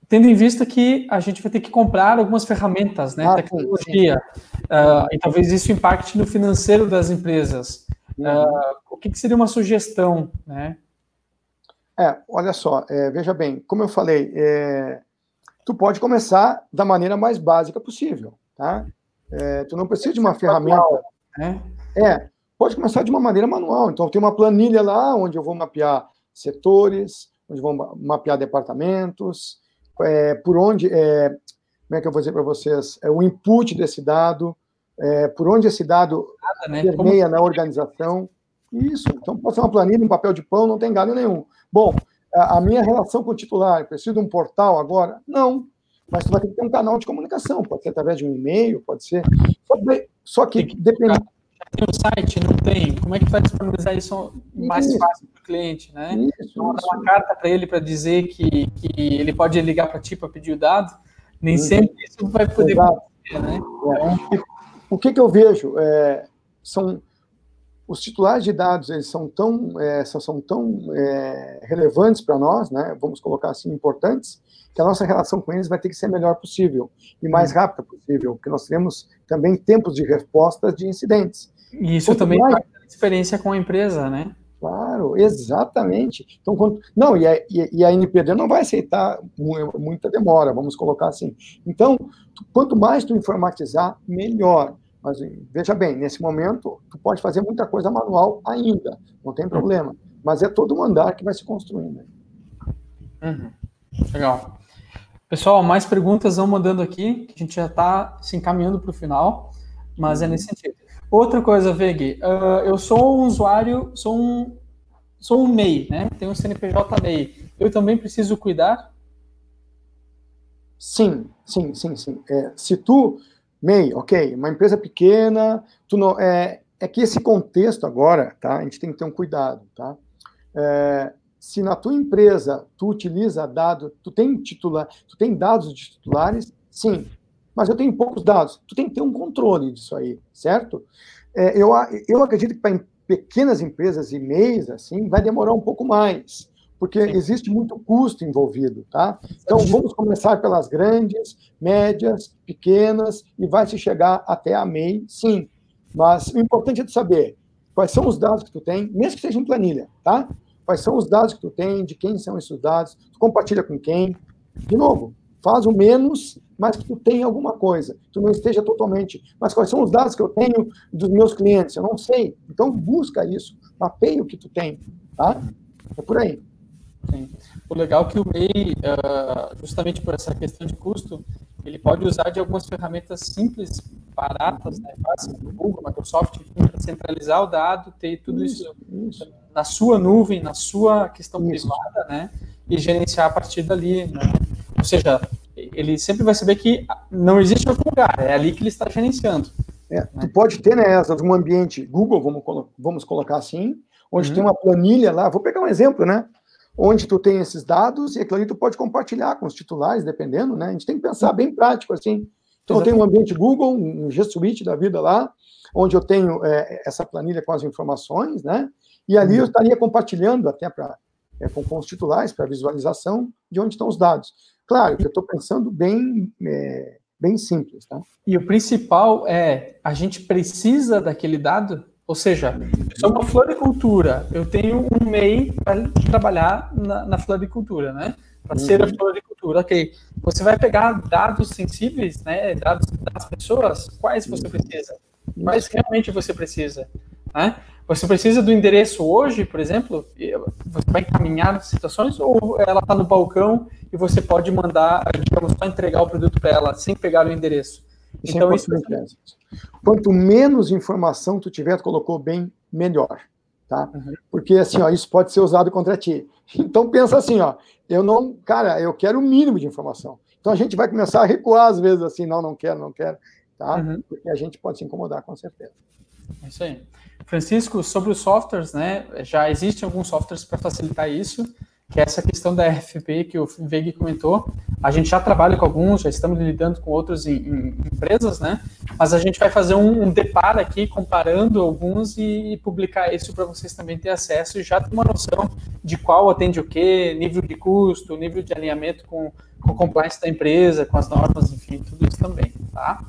Tendo em vista que a gente vai ter que comprar algumas ferramentas, né? Ah, tecnologia. Sim, sim. Uh, e talvez isso impacte no financeiro das empresas. Uh, o que, que, seria uma sugestão, né? É, olha só, é, veja bem, como eu falei, é, tu pode começar da maneira mais básica possível, tá? É, tu não precisa de uma ferramenta. Né? É, pode começar de uma maneira manual. Então, tem uma planilha lá onde eu vou mapear setores, onde vou mapear departamentos, é, por onde, é, como é que eu vou dizer para vocês, é, o input desse dado, é, por onde esse dado Nada, né? permeia Como... na organização. Isso, então pode ser uma planilha, um papel de pão, não tem galho nenhum. Bom, a, a minha relação com o titular, preciso de um portal agora? Não, mas tu vai ter que ter um canal de comunicação, pode ser através de um e-mail, pode ser. Só que, depende tem um site, não tem. Como é que vai disponibilizar isso mais isso. fácil para o cliente, né? Isso, então, mandar uma carta para ele para dizer que, que ele pode ligar para ti para pedir o dado, nem uhum. sempre isso vai poder Exato. acontecer, né? É. O que, que eu vejo é, são os titulares de dados, eles são tão, é, são tão é, relevantes para nós, né? Vamos colocar assim, importantes, que a nossa relação com eles vai ter que ser a melhor possível e mais uhum. rápida possível, porque nós temos também tempos de resposta de incidentes. E isso quanto também mais... a experiência com a empresa, né? Claro, exatamente. Então, quando... não, e a, e a NPD não vai aceitar muita demora, vamos colocar assim. Então, quanto mais tu informatizar, melhor. Mas veja bem, nesse momento, tu pode fazer muita coisa manual ainda, não tem problema. Mas é todo um andar que vai se construindo. Uhum. Legal. Pessoal, mais perguntas vão mandando aqui, que a gente já está se encaminhando para o final, mas é nesse sentido. Outra coisa, Veg, uh, eu sou um usuário, sou um, sou um MEI, né? Tenho um CNPJ MEI. Eu também preciso cuidar? Sim, sim, sim, sim. É, se tu, MEI, ok, uma empresa pequena, tu não, é, é que esse contexto agora, tá? A gente tem que ter um cuidado, tá? É, se na tua empresa tu utiliza dado, tu tem titular, tu tem dados de titulares, sim, mas eu tenho poucos dados. Tu tem que ter um controle disso aí, certo? É, eu, eu acredito que para pequenas empresas e MEIs, assim, vai demorar um pouco mais, porque sim. existe muito custo envolvido, tá? Então, vamos começar pelas grandes, médias, pequenas, e vai se chegar até a MEI, sim. Mas o importante é tu saber quais são os dados que tu tem, mesmo que seja em planilha, tá? Quais são os dados que tu tem, de quem são esses dados, tu compartilha com quem. De novo, faz o menos, mas que tu tenha alguma coisa. Tu não esteja totalmente. Mas quais são os dados que eu tenho dos meus clientes? Eu não sei. Então busca isso, mapeia o que tu tem, tá? É por aí. Sim. O legal é que o MEI, ah, justamente por essa questão de custo, ele pode usar de algumas ferramentas simples, baratas, né, fáceis, do Google, Microsoft, para centralizar o dado, ter tudo isso, isso, na sua nuvem, na sua questão isso. privada, né, e gerenciar a partir dali, né. Ou seja, ele sempre vai saber que não existe outro lugar, é ali que ele está gerenciando. É, tu pode ter, né, um ambiente Google, vamos, vamos colocar assim, onde uhum. tem uma planilha lá, vou pegar um exemplo, né, onde tu tem esses dados e aquilo ali tu pode compartilhar com os titulares, dependendo, né? A gente tem que pensar bem prático, assim. Então, eu tenho um ambiente Google, um G Suite da vida lá, onde eu tenho é, essa planilha com as informações, né? E ali eu uhum. estaria compartilhando até para é, com, com, os titulares para visualização de onde estão os dados. Claro que eu estou pensando bem, é, bem simples, tá? E o principal é a gente precisa daquele dado ou seja, eu sou uma floricultura, eu tenho um MEI para trabalhar na, na floricultura, né? Para uhum. ser a floricultura, ok. Você vai pegar dados sensíveis, né? Dados das pessoas, quais você precisa? Quais realmente você precisa? Né? Você precisa do endereço hoje, por exemplo? Você vai encaminhar situações ou ela está no balcão e você pode mandar, digamos, só entregar o produto para ela sem pegar o endereço? Isso é então, é isso Quanto menos informação tu tiver, tu colocou bem, melhor. Tá? Uhum. Porque assim, ó, isso pode ser usado contra ti. Então pensa assim, ó, eu não, cara, eu quero o mínimo de informação. Então a gente vai começar a recuar às vezes assim, não, não quero, não quero, tá? Uhum. Porque a gente pode se incomodar com certeza. É isso aí. Francisco, sobre os softwares, né? Já existem alguns softwares para facilitar isso que é essa questão da RFP que o Veg comentou. A gente já trabalha com alguns, já estamos lidando com outros em, em empresas, né? Mas a gente vai fazer um, um deparo aqui, comparando alguns e, e publicar isso para vocês também terem acesso e já ter uma noção de qual atende o quê, nível de custo, nível de alinhamento com, com o compliance da empresa, com as normas, enfim, tudo isso também, tá?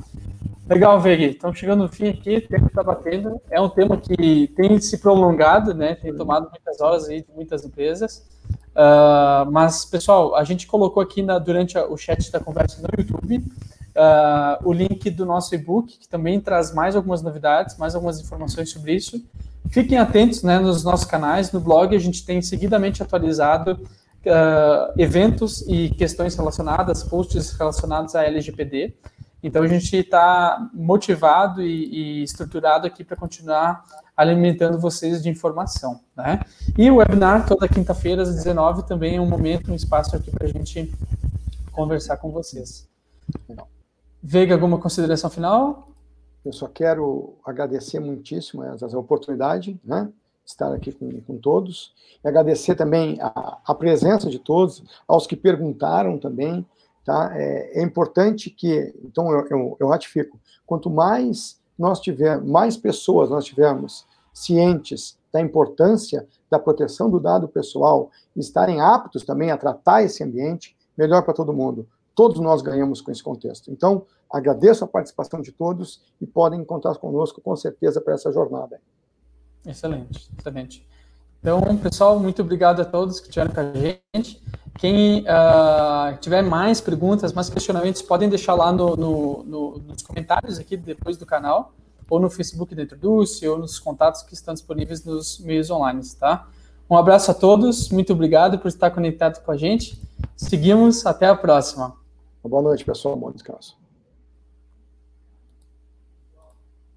Legal, Veg. Estamos chegando no fim aqui, o tempo está batendo. É um tema que tem se prolongado, né? Tem tomado muitas horas aí de muitas empresas. Uh, mas, pessoal, a gente colocou aqui na, durante a, o chat da conversa no YouTube uh, o link do nosso e-book, que também traz mais algumas novidades, mais algumas informações sobre isso. Fiquem atentos né, nos nossos canais, no blog, a gente tem seguidamente atualizado uh, eventos e questões relacionadas, posts relacionados à LGPD. Então, a gente está motivado e, e estruturado aqui para continuar alimentando vocês de informação. Né? E o webinar, toda quinta-feira, às 19 também é um momento, um espaço aqui para a gente conversar com vocês. Veiga, alguma consideração final? Eu só quero agradecer muitíssimo essa oportunidade, né? Estar aqui com, com todos. E agradecer também a, a, presença de todos, aos que perguntaram também. Tá? É, é importante que, então eu, eu, eu ratifico, quanto mais nós tivermos, mais pessoas nós tivermos cientes da importância da proteção do dado pessoal, estarem aptos também a tratar esse ambiente, melhor para todo mundo. Todos nós ganhamos com esse contexto. Então, agradeço a participação de todos e podem contar conosco com certeza para essa jornada. Excelente, excelente. Então, pessoal, muito obrigado a todos que estiveram com a gente. Quem uh, tiver mais perguntas, mais questionamentos, podem deixar lá no, no, no, nos comentários aqui depois do canal, ou no Facebook da Introduce, ou nos contatos que estão disponíveis nos meios online, tá? Um abraço a todos, muito obrigado por estar conectado com a gente. Seguimos, até a próxima. Boa noite, pessoal. Bom descanso.